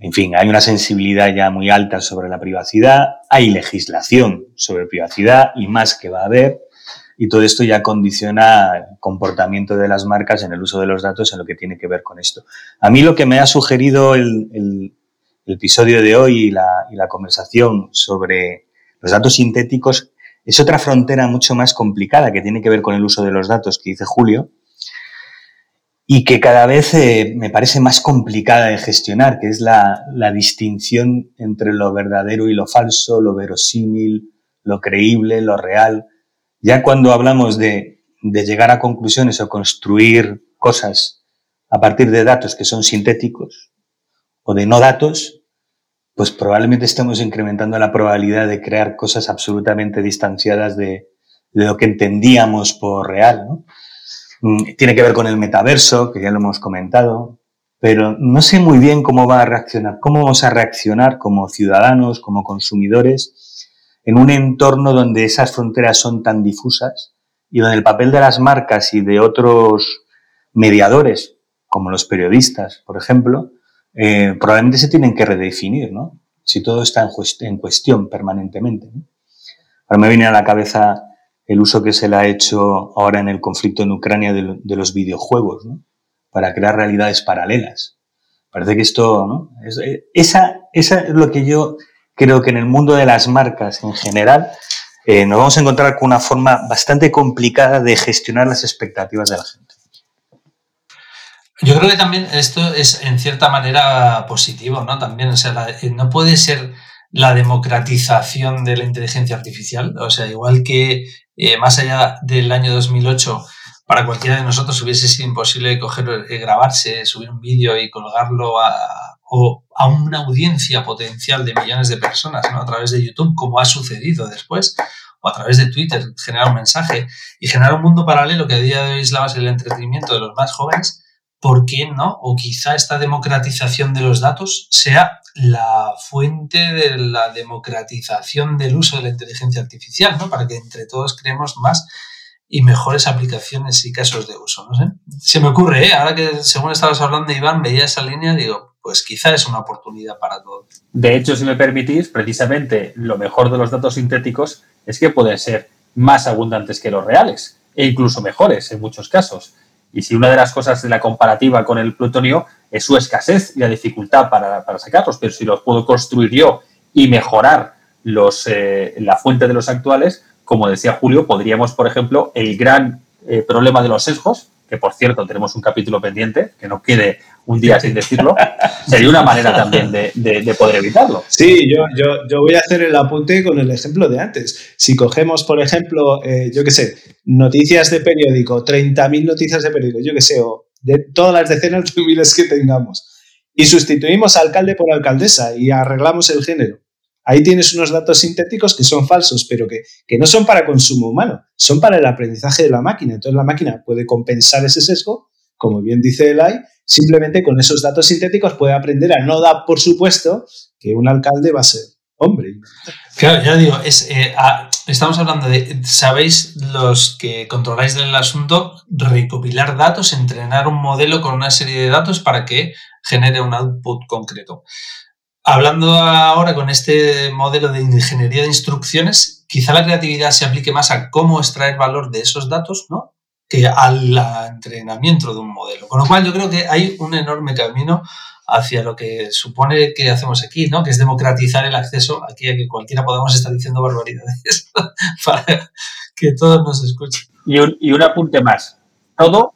En fin, hay una sensibilidad ya muy alta sobre la privacidad, hay legislación sobre privacidad y más que va a haber, y todo esto ya condiciona el comportamiento de las marcas en el uso de los datos en lo que tiene que ver con esto. A mí lo que me ha sugerido el, episodio de hoy y la, conversación sobre los datos sintéticos es otra frontera mucho más complicada que tiene que ver con el uso de los datos que dice Julio, y que cada vez eh, me parece más complicada de gestionar, que es la, distinción entre lo verdadero y lo falso, lo verosímil, lo creíble, lo real. Ya cuando hablamos de, llegar a conclusiones o construir cosas a partir de datos que son sintéticos o de no datos, pues probablemente estemos incrementando la probabilidad de crear cosas absolutamente distanciadas de, de lo que entendíamos por real. ¿no? Mm, tiene que ver con el metaverso, que ya lo hemos comentado, pero no sé muy bien cómo va a reaccionar, cómo vamos a reaccionar como ciudadanos, como consumidores, en un entorno donde esas fronteras son tan difusas y donde el papel de las marcas y de otros mediadores, como los periodistas, por ejemplo, eh, probablemente se tienen que redefinir, ¿no? Si todo está en, cuestión permanentemente. Ahora me viene a la cabeza el uso que se le ha hecho ahora en el conflicto en Ucrania de, los videojuegos, ¿no? para crear realidades paralelas. Parece que esto, ¿no? Es, eh, esa, esa, es lo que yo creo que en el mundo de las marcas en general eh, nos vamos a encontrar con una forma bastante complicada de gestionar las expectativas de la gente. Yo creo que también esto es en cierta manera positivo, ¿no? También, o sea, eh, no puede ser la democratización de la inteligencia artificial, o sea, igual que eh, más allá del año 2008, para cualquiera de nosotros hubiese sido imposible eh, grabarse, subir un vídeo y colgarlo a, a una audiencia potencial de millones de personas ¿no? a través de YouTube, como ha sucedido después, o a través de Twitter, generar un mensaje y generar un mundo paralelo que a día de hoy es la base del entretenimiento de los más jóvenes, ¿por qué no? O quizá esta democratización de los datos sea la fuente de la democratización del uso de la inteligencia artificial, ¿no? Para que entre todos creemos más y mejores aplicaciones y casos de uso, no. Se me ocurre, ¿eh? Ahora que según estabas hablando, Iván, veía esa línea, digo, pues quizá es una oportunidad para todos. De hecho, si me permitís, precisamente lo mejor de los datos sintéticos es que pueden ser más abundantes que los reales e incluso mejores en muchos casos. Y si una de las cosas de la comparativa con el plutonio es su escasez y la dificultad para, sacarlos, pero si los puedo construir yo y mejorar los, eh, la fuente de los actuales, como decía Julio, podríamos, por ejemplo, el gran eh, problema de los sesgos, que por cierto tenemos un capítulo pendiente, que no quede un día sin decirlo, sería una manera también de, poder evitarlo. Sí, yo, yo, yo, voy a hacer el apunte con el ejemplo de antes. Si cogemos, por ejemplo, eh, yo qué sé, noticias de periódico, 30.000 noticias de periódico, yo qué sé, o de todas las decenas de miles que tengamos. Y sustituimos alcalde por alcaldesa y arreglamos el género. Ahí tienes unos datos sintéticos que son falsos, pero que, no son para consumo humano, son para el aprendizaje de la máquina. Entonces la máquina puede compensar ese sesgo, como bien dice Elay, simplemente con esos datos sintéticos puede aprender a no dar por supuesto que un alcalde va a ser hombre. Claro, ya digo, eh, estamos hablando de, sabéis los que controláis el asunto, recopilar datos, entrenar un modelo con una serie de datos para que genere un output concreto. Hablando ahora con este modelo de ingeniería de instrucciones, quizá la creatividad se aplique más a cómo extraer valor de esos datos, ¿no? Que al entrenamiento de un modelo. Con lo cual yo creo que hay un enorme camino hacia lo que supone que hacemos aquí, ¿no? Que es democratizar el acceso aquí a que cualquiera podamos estar diciendo barbaridades *laughs* para que todos nos escuchen. Y un, y un apunte más. Todo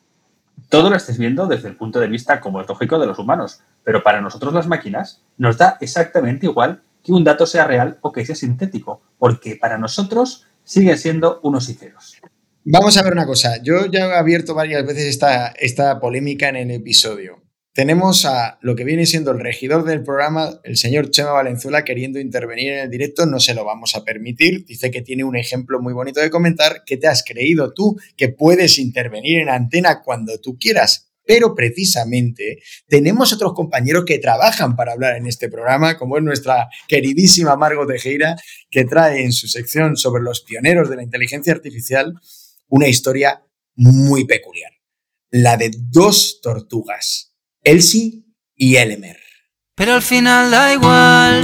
todo lo estés viendo desde el punto de vista cosmológico de los humanos, pero para nosotros las máquinas nos da exactamente igual que un dato sea real o que sea sintético, porque para nosotros siguen siendo unos y ceros. Vamos a ver una cosa. Yo ya he abierto varias veces esta, esta polémica en el episodio tenemos a lo que viene siendo el regidor del programa, el señor Chema Valenzuela, queriendo intervenir en el directo. No se lo vamos a permitir. Dice que tiene un ejemplo muy bonito de comentar. ¿Qué te has creído tú que puedes intervenir en antena cuando tú quieras? Pero precisamente tenemos otros compañeros que trabajan para hablar en este programa, como es nuestra queridísima Margot Tejera, que trae en su sección sobre los pioneros de la inteligencia artificial una historia muy peculiar. La de dos tortugas Elsie y Elmer. Pero al final da igual,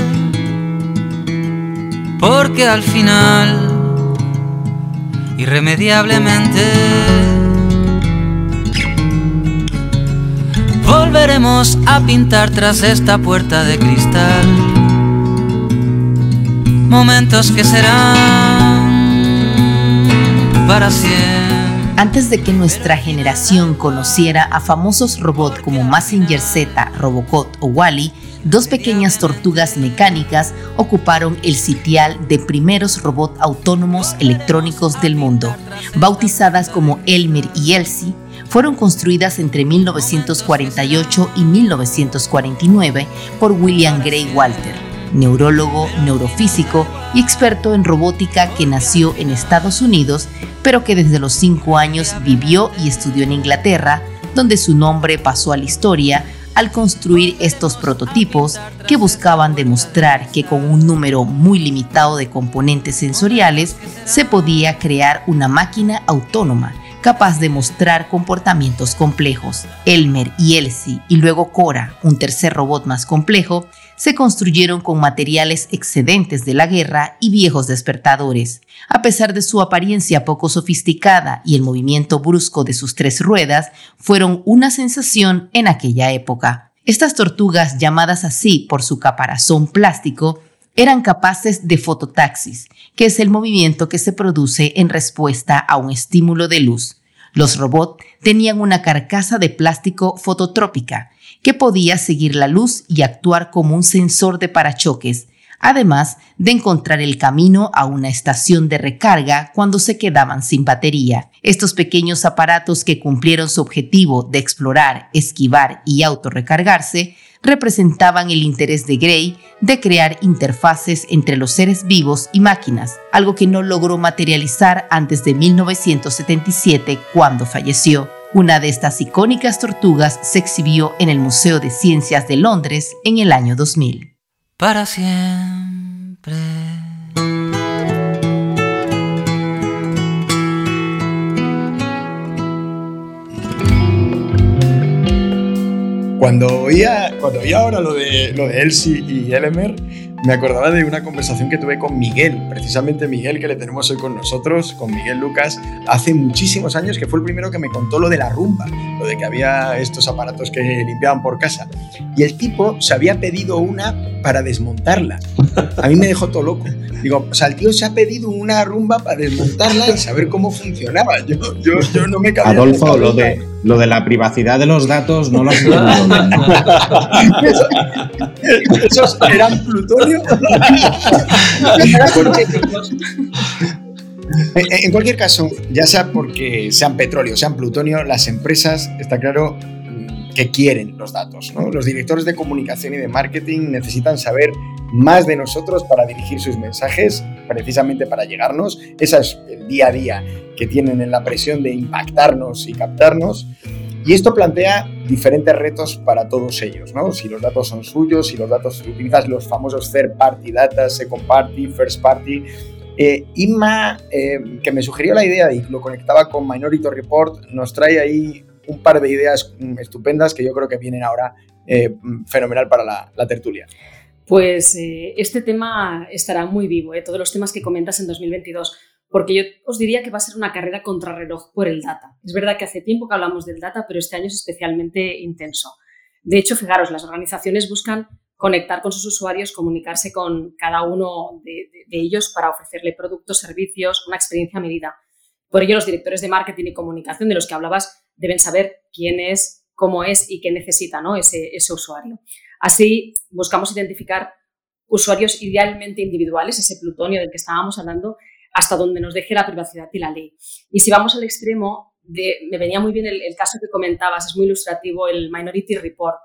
porque al final, irremediablemente, volveremos a pintar tras esta puerta de cristal. Momentos que serán para siempre. Antes de que nuestra generación conociera a famosos robots como Massinger Z, Robocop o Wally, dos pequeñas tortugas mecánicas ocuparon el sitial de primeros robots autónomos electrónicos del mundo. Bautizadas como Elmer y Elsie, fueron construidas entre 1948 y 1949 por William Gray Walter neurólogo, neurofísico y experto en robótica que nació en Estados Unidos, pero que desde los cinco años vivió y estudió en Inglaterra, donde su nombre pasó a la historia al construir estos prototipos que buscaban demostrar que con un número muy limitado de componentes sensoriales se podía crear una máquina autónoma capaz de mostrar comportamientos complejos. Elmer y Elsie y luego Cora, un tercer robot más complejo, se construyeron con materiales excedentes de la guerra y viejos despertadores. A pesar de su apariencia poco sofisticada y el movimiento brusco de sus tres ruedas, fueron una sensación en aquella época. Estas tortugas, llamadas así por su caparazón plástico, eran capaces de fototaxis, que es el movimiento que se produce en respuesta a un estímulo de luz. Los robots tenían una carcasa de plástico fototrópica que podía seguir la luz y actuar como un sensor de parachoques, además de encontrar el camino a una estación de recarga cuando se quedaban sin batería. Estos pequeños aparatos que cumplieron su objetivo de explorar, esquivar y autorrecargarse representaban el interés de Gray de crear interfaces entre los seres vivos y máquinas, algo que no logró materializar antes de 1977 cuando falleció. Una de estas icónicas tortugas se exhibió en el Museo de Ciencias de Londres en el año 2000. Para siempre. Cuando oía, cuando oía ahora lo de, lo de Elsie y Elmer, me acordaba de una conversación que tuve con Miguel, precisamente Miguel que le tenemos hoy con nosotros, con Miguel Lucas, hace muchísimos años, que fue el primero que me contó lo de la rumba, lo de que había estos aparatos que limpiaban por casa. Y el tipo se había pedido una para desmontarla. A mí me dejó todo loco. Digo, o sea, el tío se ha pedido una rumba para desmontarla y saber cómo funcionaba. Yo, yo, yo no me cabía Adolfo, lo de, lo de la privacidad de los datos no lo has *laughs* Esos eran plutonio. En cualquier caso, ya sea porque sean petróleo, sean plutonio, las empresas, está claro, que quieren los datos. Los directores de comunicación y de marketing necesitan saber más de nosotros para dirigir sus mensajes, precisamente para llegarnos. Ese es el día a día que tienen en la presión de impactarnos y captarnos. Y esto plantea diferentes retos para todos ellos, ¿no? Si los datos son suyos, si los datos utilizas los famosos third party data, second party, first party. Eh, Inma, eh, que me sugirió la idea y lo conectaba con Minority Report, nos trae ahí un par de ideas mm, estupendas que yo creo que vienen ahora eh, fenomenal para la, tertulia. Pues eh, este tema estará muy vivo, todos los temas que comentas en 2022 porque yo os diría que va a ser una carrera contrarreloj por el data. Es verdad que hace tiempo que hablamos del data, pero este año es especialmente intenso. De hecho, fijaros, las organizaciones buscan conectar con sus usuarios, comunicarse con cada uno de, ellos para ofrecerle productos, servicios, una experiencia medida. Por ello, los directores de marketing y comunicación de los que hablabas deben saber quién es, cómo es y qué necesita ¿no? ese usuario. Así, buscamos identificar usuarios idealmente individuales, ese plutonio del que estábamos hablando, hasta donde nos deje la privacidad y la ley. Y si vamos al extremo, me venía muy bien el, caso que comentabas, es muy ilustrativo el Minority Report,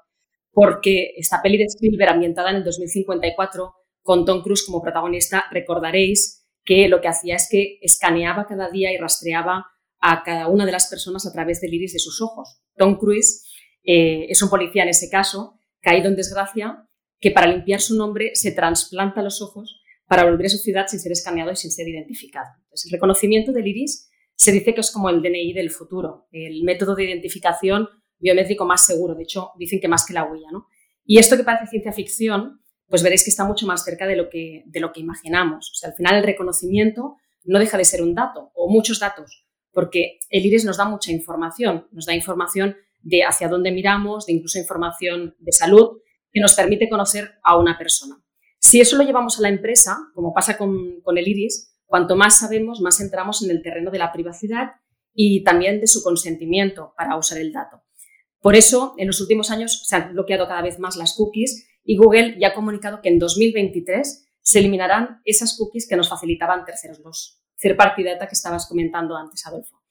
porque esta peli de Spielberg ambientada en el 2054, con Tom Cruise como protagonista, recordaréis que lo que hacía es que escaneaba cada día y rastreaba a cada una de las personas a través del iris de sus ojos. Tom Cruise eh, es un policía en ese caso, caído en desgracia, que para limpiar su nombre se trasplanta los ojos para volver a su ciudad sin ser escaneado y sin ser identificado. El reconocimiento del iris se dice que es como el DNI del futuro, el método de identificación biométrico más seguro. De hecho, dicen que más que la huella. ¿no? Y esto que parece ciencia ficción, pues veréis que está mucho más cerca de lo que, de lo que imaginamos. O sea, al final el reconocimiento no deja de ser un dato o muchos datos, porque el iris nos da mucha información, nos da información de hacia dónde miramos, de incluso información de salud que nos permite conocer a una persona. Si eso lo llevamos a la empresa, como pasa con, el iris, cuanto más sabemos, más entramos en el terreno de la privacidad y también de su consentimiento para usar el dato. Por eso, en los últimos años se han bloqueado cada vez más las cookies y Google ya ha comunicado que en 2023 se eliminarán esas cookies que nos facilitaban terceros, los third party data que estabas comentando antes, Adolfo.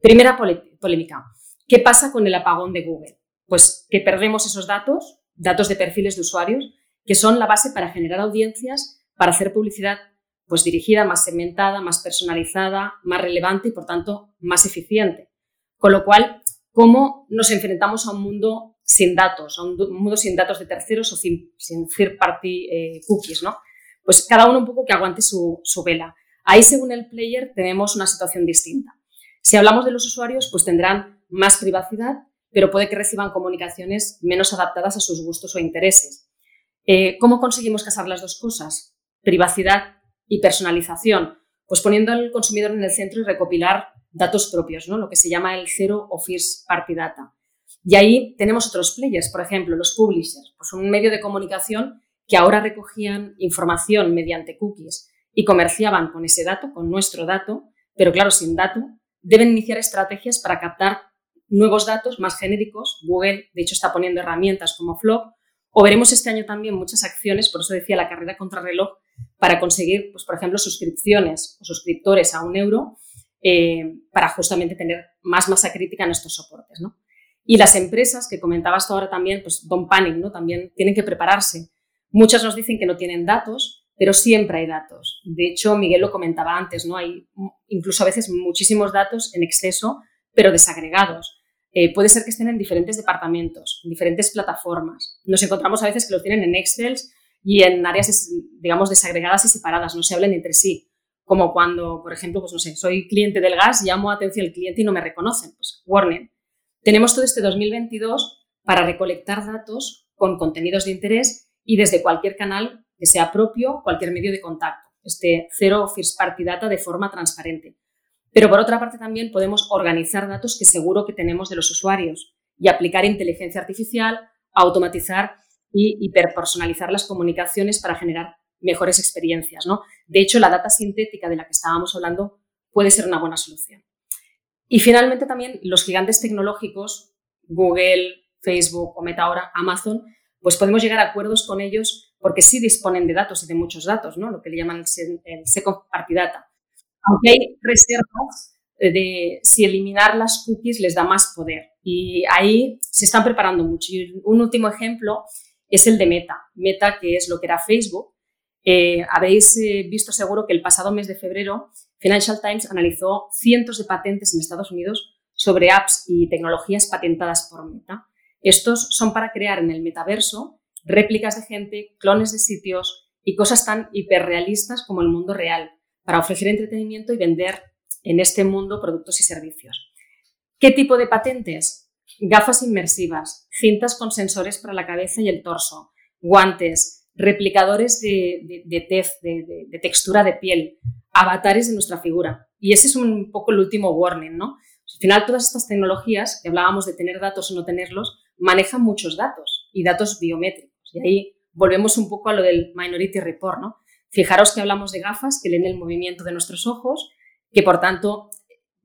Primera polémica. ¿Qué pasa con el apagón de Google? Pues que perdemos esos datos, datos de perfiles de usuarios, que son la base para generar audiencias, para hacer publicidad pues dirigida, más segmentada, más personalizada, más relevante y por tanto más eficiente. Con lo cual, ¿cómo nos enfrentamos a un mundo sin datos, a un mundo sin datos de terceros o sin, third party eh, cookies? ¿no? Pues cada uno un poco que aguante su, su vela. Ahí, según el player, tenemos una situación distinta. Si hablamos de los usuarios, pues tendrán más privacidad, pero puede que reciban comunicaciones menos adaptadas a sus gustos o intereses. Eh, ¿Cómo conseguimos casar las dos cosas? Privacidad y personalización. Pues poniendo al consumidor en el centro y recopilar datos propios, ¿no? lo que se llama el Zero of First Party Data. Y ahí tenemos otros players, por ejemplo, los publishers, pues un medio de comunicación que ahora recogían información mediante cookies y comerciaban con ese dato, con nuestro dato, pero claro, sin dato, deben iniciar estrategias para captar nuevos datos más genéricos. Google, de hecho, está poniendo herramientas como Flock o veremos este año también muchas acciones, por eso decía la carrera contrarreloj, para conseguir, pues, por ejemplo, suscripciones o suscriptores a un euro eh, para justamente tener más masa crítica en estos soportes. ¿no? Y las empresas, que comentabas tú ahora también, pues Don Panic, ¿no? también tienen que prepararse. Muchas nos dicen que no tienen datos, pero siempre hay datos. De hecho, Miguel lo comentaba antes, ¿no? Hay incluso a veces muchísimos datos en exceso, pero desagregados. Eh, puede ser que estén en diferentes departamentos, en diferentes plataformas. Nos encontramos a veces que lo tienen en Excel y en áreas, digamos, desagregadas y separadas, no se hablan entre sí. Como cuando, por ejemplo, pues no sé, soy cliente del gas, llamo atención al cliente y no me reconocen. Pues Warner. Tenemos todo este 2022 para recolectar datos con contenidos de interés y desde cualquier canal que sea propio, cualquier medio de contacto. Este cero first party data de forma transparente. Pero por otra parte también podemos organizar datos que seguro que tenemos de los usuarios y aplicar inteligencia artificial, automatizar y hiperpersonalizar las comunicaciones para generar mejores experiencias. ¿no? De hecho, la data sintética de la que estábamos hablando puede ser una buena solución. Y finalmente también los gigantes tecnológicos, Google, Facebook o Meta ahora, Amazon, pues podemos llegar a acuerdos con ellos porque sí disponen de datos y de muchos datos, ¿no? lo que le llaman el second party data Aunque hay reservas de si eliminar las cookies les da más poder. Y ahí se están preparando mucho. Un último ejemplo es el de Meta. Meta, que es lo que era Facebook. Eh, habéis eh, visto seguro que el pasado mes de febrero Financial Times analizó cientos de patentes en Estados Unidos sobre apps y tecnologías patentadas por Meta. Estos son para crear en el metaverso réplicas de gente, clones de sitios y cosas tan hiperrealistas como el mundo real, para ofrecer entretenimiento y vender en este mundo productos y servicios. ¿Qué tipo de patentes? Gafas inmersivas, cintas con sensores para la cabeza y el torso, guantes, replicadores de, tez, de, de, textura de piel, avatares de nuestra figura. Y ese es un poco el último warning, ¿no? Al final, todas estas tecnologías, que hablábamos de tener datos o no tenerlos, manejan muchos datos y datos biométricos. Y ahí volvemos un poco a lo del Minority Report, ¿no? Fijaros que hablamos de gafas que leen el movimiento de nuestros ojos, que por tanto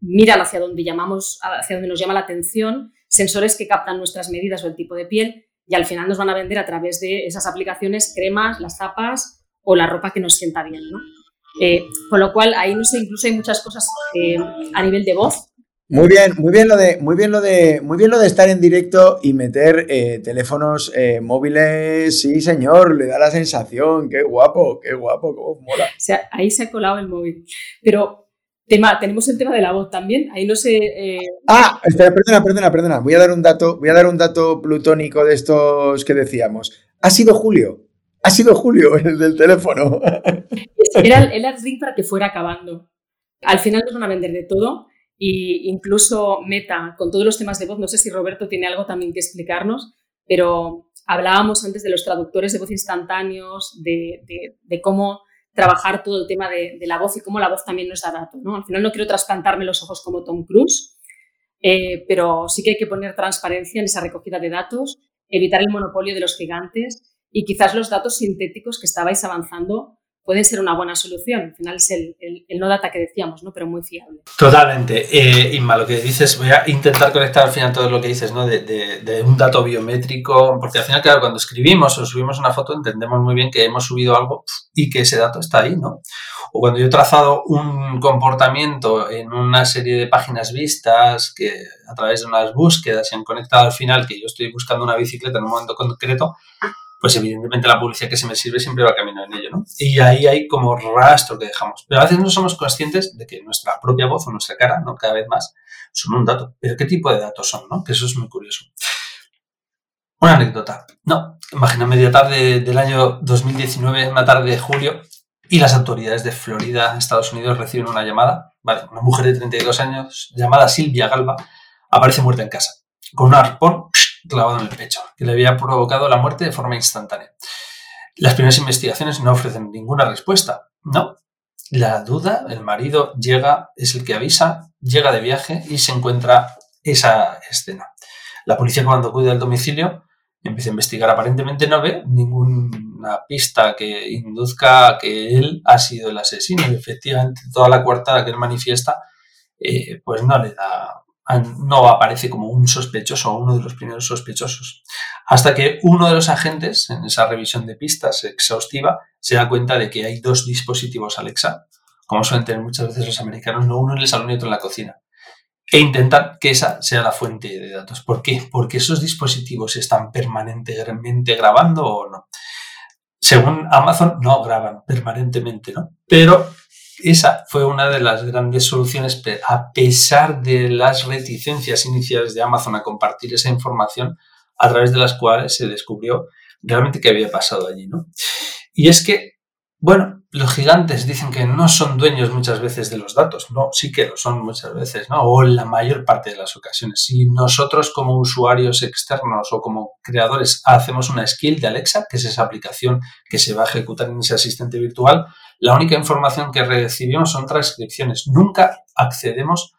miran hacia donde, llamamos, hacia donde nos llama la atención, sensores que captan nuestras medidas o el tipo de piel y al final nos van a vender a través de esas aplicaciones cremas, las zapas o la ropa que nos sienta bien. ¿no? Eh, con lo cual, ahí incluso hay muchas cosas eh, a nivel de voz muy bien, muy bien lo de, muy bien lo de, muy bien lo de estar en directo y meter eh, teléfonos eh, móviles. Sí, señor, le da la sensación. Qué guapo, qué guapo, cómo mola. O sea, ahí se ha colado el móvil. Pero tema, tenemos el tema de la voz también. Ahí no sé. Eh, ah, espera, perdona, perdona, perdona. Voy a dar un dato, voy a dar un dato plutónico de estos que decíamos. Ha sido Julio. Ha sido Julio *laughs* el del teléfono. Era el, el para que fuera acabando. Al final nos van a vender de todo y incluso Meta, con todos los temas de voz, no sé si Roberto tiene algo también que explicarnos, pero hablábamos antes de los traductores de voz instantáneos, de, cómo trabajar todo el tema de, la voz y cómo la voz también nos da datos. ¿no? Al final no quiero trasplantarme los ojos como Tom Cruise, eh, pero sí que hay que poner transparencia en esa recogida de datos, evitar el monopolio de los gigantes y quizás los datos sintéticos que estabais avanzando puede ser una buena solución. Al final es el, no data que decíamos, ¿no? pero muy fiable. Totalmente. Eh, Inma, lo que dices, voy a intentar conectar al final todo lo que dices ¿no? de, un dato biométrico, porque al final, claro, cuando escribimos o subimos una foto entendemos muy bien que hemos subido algo y que ese dato está ahí, ¿no? O cuando yo he trazado un comportamiento en una serie de páginas vistas que a través de unas búsquedas se han conectado al final, que yo estoy buscando una bicicleta en un momento concreto, pues evidentemente la publicidad que se me sirve siempre va a caminar en ello, ¿no? Y ahí hay como rastro que dejamos. Pero a veces no somos conscientes de que nuestra propia voz o nuestra cara, ¿no? Cada vez más, son un dato. Pero ¿qué tipo de datos son, no? Que eso es muy curioso. Una anécdota. No, imagina media tarde del año 2019, una tarde de julio, y las autoridades de Florida, Estados Unidos, reciben una llamada. Vale, una mujer de 32 años, llamada Silvia Galva, aparece muerta en casa, con un arpón clavado en el pecho, que le había provocado la muerte de forma instantánea. Las primeras investigaciones no ofrecen ninguna respuesta. No. La duda, el marido llega, es el que avisa, llega de viaje y se encuentra esa escena. La policía cuando acude al domicilio empieza a investigar. Aparentemente no ve ninguna pista que induzca a que él ha sido el asesino. Y efectivamente, toda la coartada que él manifiesta, eh, pues no le da no aparece como un sospechoso o uno de los primeros sospechosos. Hasta que uno de los agentes, en esa revisión de pistas exhaustiva, se da cuenta de que hay dos dispositivos Alexa, como suelen tener muchas veces los americanos, no uno en el salón y otro en la cocina. E intentan que esa sea la fuente de datos. ¿Por qué? Porque esos dispositivos están permanentemente grabando o no. Según Amazon, no graban permanentemente, ¿no? Pero esa fue una de las grandes soluciones, a pesar de las reticencias iniciales de Amazon a compartir esa información, a través de las cuales se descubrió realmente qué había pasado allí, ¿no? Y es que, bueno, los gigantes dicen que no son dueños muchas veces de los datos, no, sí que lo son muchas veces, ¿no? O la mayor parte de las ocasiones. Si nosotros como usuarios externos o como creadores hacemos una skill de Alexa, que es esa aplicación que se va a ejecutar en ese asistente virtual, la única información que recibimos son transcripciones. Nunca accedemos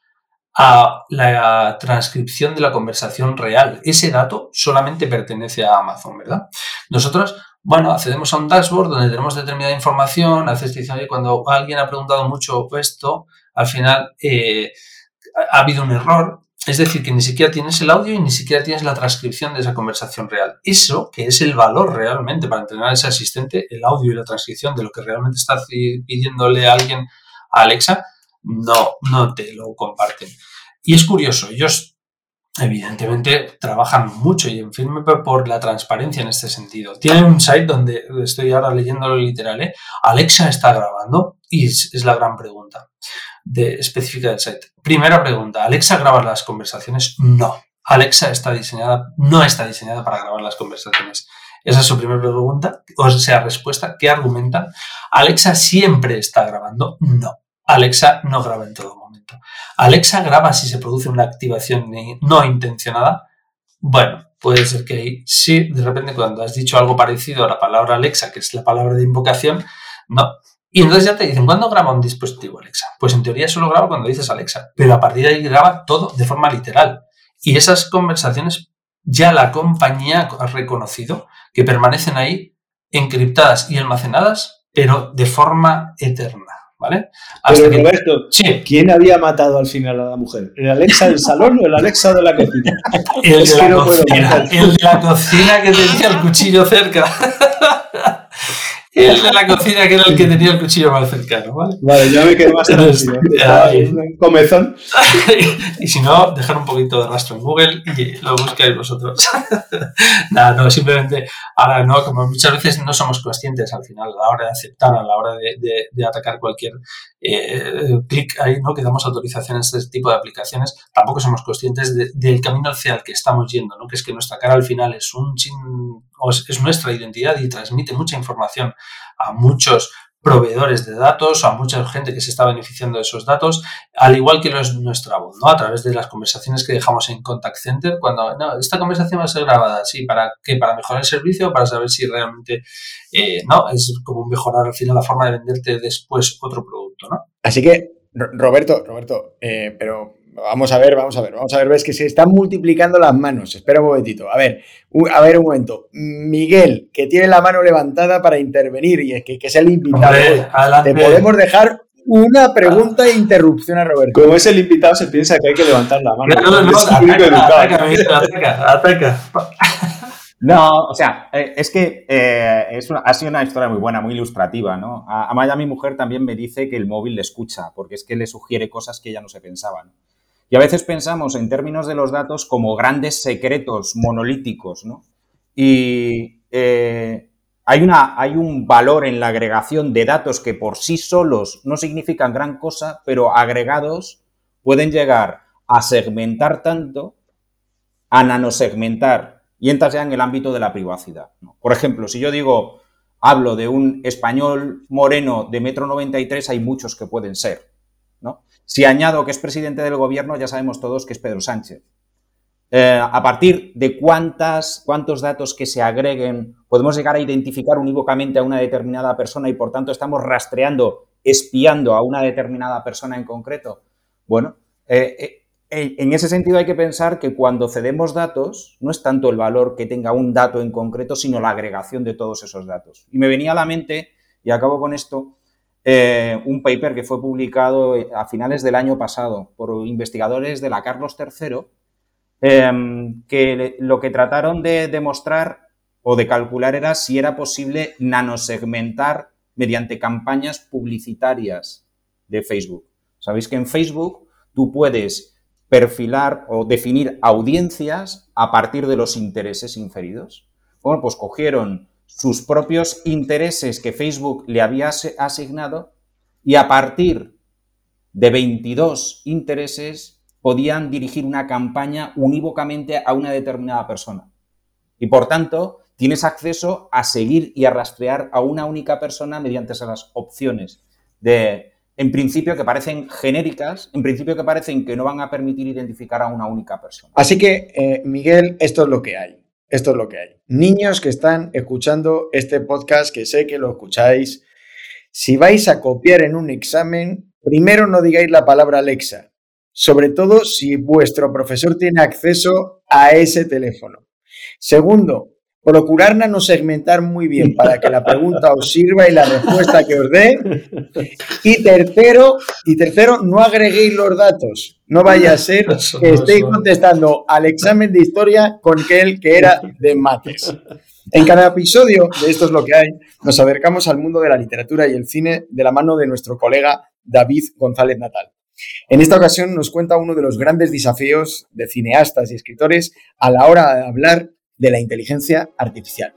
a la transcripción de la conversación real. Ese dato solamente pertenece a Amazon, ¿verdad? Nosotros, bueno, accedemos a un dashboard donde tenemos determinada información, haces y cuando alguien ha preguntado mucho esto, al final eh, ha habido un error, es decir, que ni siquiera tienes el audio y ni siquiera tienes la transcripción de esa conversación real. Eso, que es el valor realmente para entrenar a ese asistente, el audio y la transcripción de lo que realmente está pidiéndole a alguien a Alexa, no, no te lo comparten. Y es curioso, ellos evidentemente trabajan mucho y en firme por la transparencia en este sentido. Tienen un site donde estoy ahora leyendo lo literal, ¿eh? Alexa está grabando y es, la gran pregunta de, específica del site. Primera pregunta, ¿Alexa graba las conversaciones? No. Alexa está diseñada, no está diseñada para grabar las conversaciones. Esa es su primera pregunta, o sea, respuesta. ¿Qué argumentan? ¿Alexa siempre está grabando? No. Alexa no graba en todo momento. Alexa graba si se produce una activación no intencionada. Bueno, puede ser que sí, de repente cuando has dicho algo parecido a la palabra Alexa, que es la palabra de invocación, no. Y entonces ya te dicen, ¿cuándo graba un dispositivo Alexa? Pues en teoría solo graba cuando dices Alexa, pero a partir de ahí graba todo de forma literal. Y esas conversaciones ya la compañía ha reconocido que permanecen ahí encriptadas y almacenadas, pero de forma eterna. ¿Vale? Pero Roberto, ¿quién había matado al final a la mujer? ¿El Alexa del salón o el Alexa de la cocina? *laughs* el, de la cocina, el de la cocina que tenía el cuchillo cerca. *laughs* El de la cocina, que era el que tenía el cuchillo más cercano, ¿vale? Vale, ya me quedo más *laughs* tranquilo. un comezón. *laughs* y si no, dejar un poquito de rastro en Google y lo buscáis vosotros. *laughs* Nada, no, simplemente, ahora no, como muchas veces no somos conscientes al final, a la hora de aceptar, a la hora de, de, atacar cualquier eh, clic ahí, ¿no? Que damos autorización a este tipo de aplicaciones, tampoco somos conscientes del camino hacia el que estamos yendo, ¿no? Que es que nuestra cara al final es un chin es nuestra identidad y transmite mucha información a muchos proveedores de datos, a mucha gente que se está beneficiando de esos datos, al igual que es nuestra voz, ¿no? A través de las conversaciones que dejamos en Contact Center, cuando, no, esta conversación va a ser grabada, sí, ¿para qué? Para mejorar el servicio, para saber si realmente, eh, ¿no? Es como mejorar al final la forma de venderte después otro producto, ¿no? Así que, Roberto, Roberto, eh, pero Vamos a ver, vamos a ver, vamos a ver, ves que se están multiplicando las manos. Espera un momentito. A ver, a ver un momento. Miguel, que tiene la mano levantada para intervenir y es que, que es el invitado. Te podemos dejar una pregunta e interrupción a Roberto. Como es el invitado, se piensa que hay que levantar la mano. No, no, no, ataca, ataca, No, o sea, eh, es que eh, es ha sido una historia muy buena, muy ilustrativa, ¿no? A, a mi mujer también me dice que el móvil le escucha, porque es que le sugiere cosas que ella no se pensaban. Y a veces pensamos en términos de los datos como grandes secretos monolíticos, ¿no? Y eh, hay, una, hay un valor en la agregación de datos que por sí solos no significan gran cosa, pero agregados pueden llegar a segmentar tanto, a nanosegmentar, y entras ya en el ámbito de la privacidad. Por ejemplo, si yo digo, hablo de un español moreno de metro 93, hay muchos que pueden ser. Si añado que es presidente del gobierno, ya sabemos todos que es Pedro Sánchez. Eh, a partir de cuántas, cuántos datos que se agreguen, podemos llegar a identificar unívocamente a una determinada persona y por tanto estamos rastreando, espiando a una determinada persona en concreto. Bueno, eh, eh, en ese sentido hay que pensar que cuando cedemos datos, no es tanto el valor que tenga un dato en concreto, sino la agregación de todos esos datos. Y me venía a la mente, y acabo con esto, eh, un paper que fue publicado eh, a finales del año pasado por investigadores de la Carlos III, em, que lo que trataron de demostrar o de calcular era si era posible nanosegmentar mediante campañas publicitarias de Facebook. Sabéis que en Facebook tú puedes perfilar o definir audiencias a partir de los intereses inferidos. Bueno, pues cogieron sus propios intereses que Facebook le había asignado y a partir de 22 intereses podían dirigir una campaña unívocamente a una determinada persona. Y por tanto, tienes acceso a seguir y a rastrear a una única persona mediante esas opciones de, en principio, que parecen genéricas, en principio que parecen que no van a permitir identificar a una única persona. Así que, eh, Miguel, esto es lo que hay. Esto es lo que hay. Niños que están escuchando este podcast, que sé que lo escucháis, si vais a copiar en un examen, primero no digáis la palabra Alexa, sobre todo si vuestro profesor tiene acceso a ese teléfono. Segundo, procurar no segmentar muy bien para que la pregunta os sirva y la respuesta que os dé. Y tercero, y tercero, no agreguéis los datos. No vaya a ser que estéis contestando al examen de historia con aquel que era de mates. En cada episodio de Esto es lo que hay, nos acercamos al mundo de la literatura y el cine de la mano de nuestro colega David González Natal. En esta ocasión nos cuenta uno de los grandes desafíos de cineastas y escritores a la hora de hablar de la inteligencia artificial.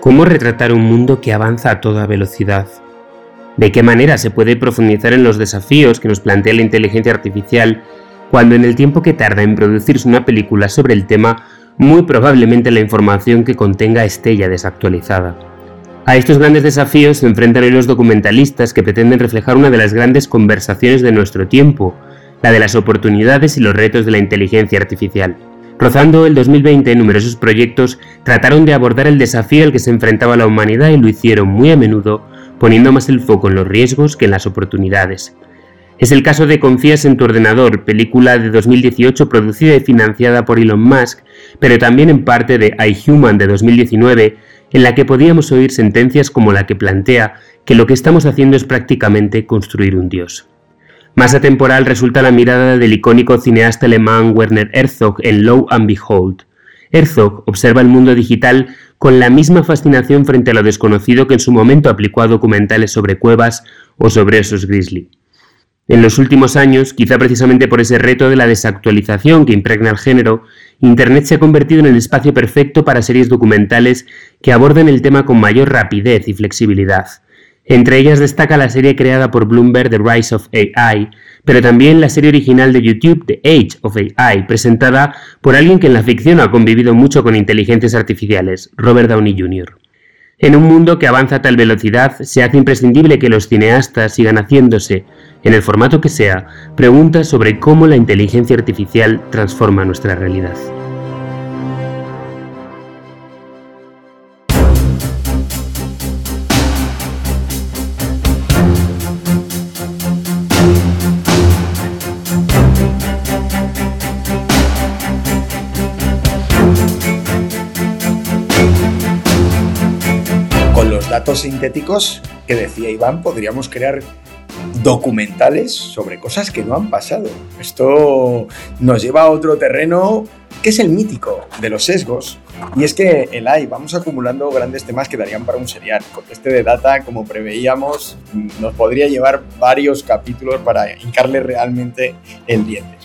¿Cómo retratar un mundo que avanza a toda velocidad? ¿De qué manera se puede profundizar en los desafíos que nos plantea la inteligencia artificial cuando en el tiempo que tarda en producirse una película sobre el tema, muy probablemente la información que contenga esté ya desactualizada? A estos grandes desafíos se enfrentan hoy los documentalistas que pretenden reflejar una de las grandes conversaciones de nuestro tiempo, la de las oportunidades y los retos de la inteligencia artificial. Rozando el 2020, numerosos proyectos trataron de abordar el desafío al que se enfrentaba la humanidad y lo hicieron muy a menudo poniendo más el foco en los riesgos que en las oportunidades. Es el caso de Confías en tu ordenador, película de 2018 producida y financiada por Elon Musk, pero también en parte de iHuman de 2019, en la que podíamos oír sentencias como la que plantea que lo que estamos haciendo es prácticamente construir un dios. Más atemporal resulta la mirada del icónico cineasta alemán Werner Herzog en Low and Behold. Herzog observa el mundo digital con la misma fascinación frente a lo desconocido que en su momento aplicó a documentales sobre cuevas o sobre esos grizzly. En los últimos años, quizá precisamente por ese reto de la desactualización que impregna el género, Internet se ha convertido en el espacio perfecto para series documentales que aborden el tema con mayor rapidez y flexibilidad. Entre ellas destaca la serie creada por Bloomberg The Rise of AI, pero también la serie original de YouTube The Age of AI, presentada por alguien que en la ficción ha convivido mucho con inteligencias artificiales, Robert Downey Jr. En un mundo que avanza a tal velocidad, se hace imprescindible que los cineastas sigan haciéndose, en el formato que sea, preguntas sobre cómo la inteligencia artificial transforma nuestra realidad. Datos sintéticos que decía Iván, podríamos crear documentales sobre cosas que no han pasado. Esto nos lleva a otro terreno que es el mítico de los sesgos. Y es que el AI, vamos acumulando grandes temas que darían para un serial. Este de data, como preveíamos, nos podría llevar varios capítulos para hincarle realmente el diente.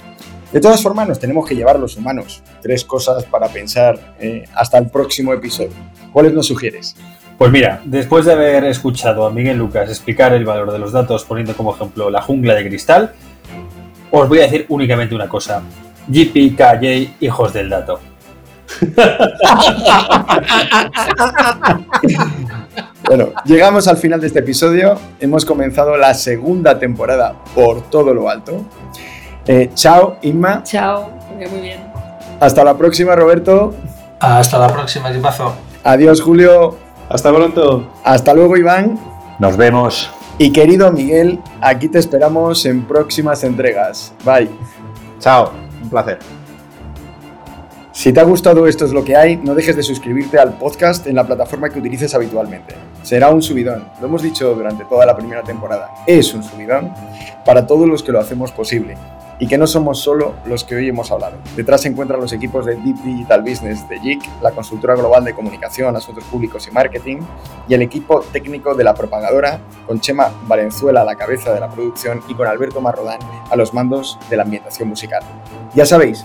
De todas formas, nos tenemos que llevar los humanos. Tres cosas para pensar eh, hasta el próximo episodio. ¿Cuáles nos sugieres? Pues mira, después de haber escuchado a Miguel Lucas explicar el valor de los datos poniendo como ejemplo la jungla de cristal, os voy a decir únicamente una cosa. GPKJ, hijos del dato. *laughs* bueno, llegamos al final de este episodio. Hemos comenzado la segunda temporada por todo lo alto. Eh, chao, Inma. Chao, muy bien. Hasta la próxima, Roberto. Hasta la próxima, equipazo. Adiós, Julio. Hasta pronto. Hasta luego, Iván. Nos vemos. Y querido Miguel, aquí te esperamos en próximas entregas. Bye. Chao, un placer. Si te ha gustado esto es lo que hay, no dejes de suscribirte al podcast en la plataforma que utilices habitualmente. Será un subidón, lo hemos dicho durante toda la primera temporada, es un subidón para todos los que lo hacemos posible y que no somos solo los que hoy hemos hablado. Detrás se encuentran los equipos de Deep Digital Business de JIC, la consultora global de comunicación, asuntos públicos y marketing, y el equipo técnico de la propagadora, con Chema Valenzuela a la cabeza de la producción y con Alberto Marrodán a los mandos de la ambientación musical. Ya sabéis,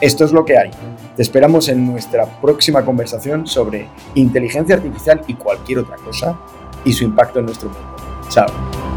esto es lo que hay. Te esperamos en nuestra próxima conversación sobre inteligencia artificial y cualquier otra cosa y su impacto en nuestro mundo. Chao.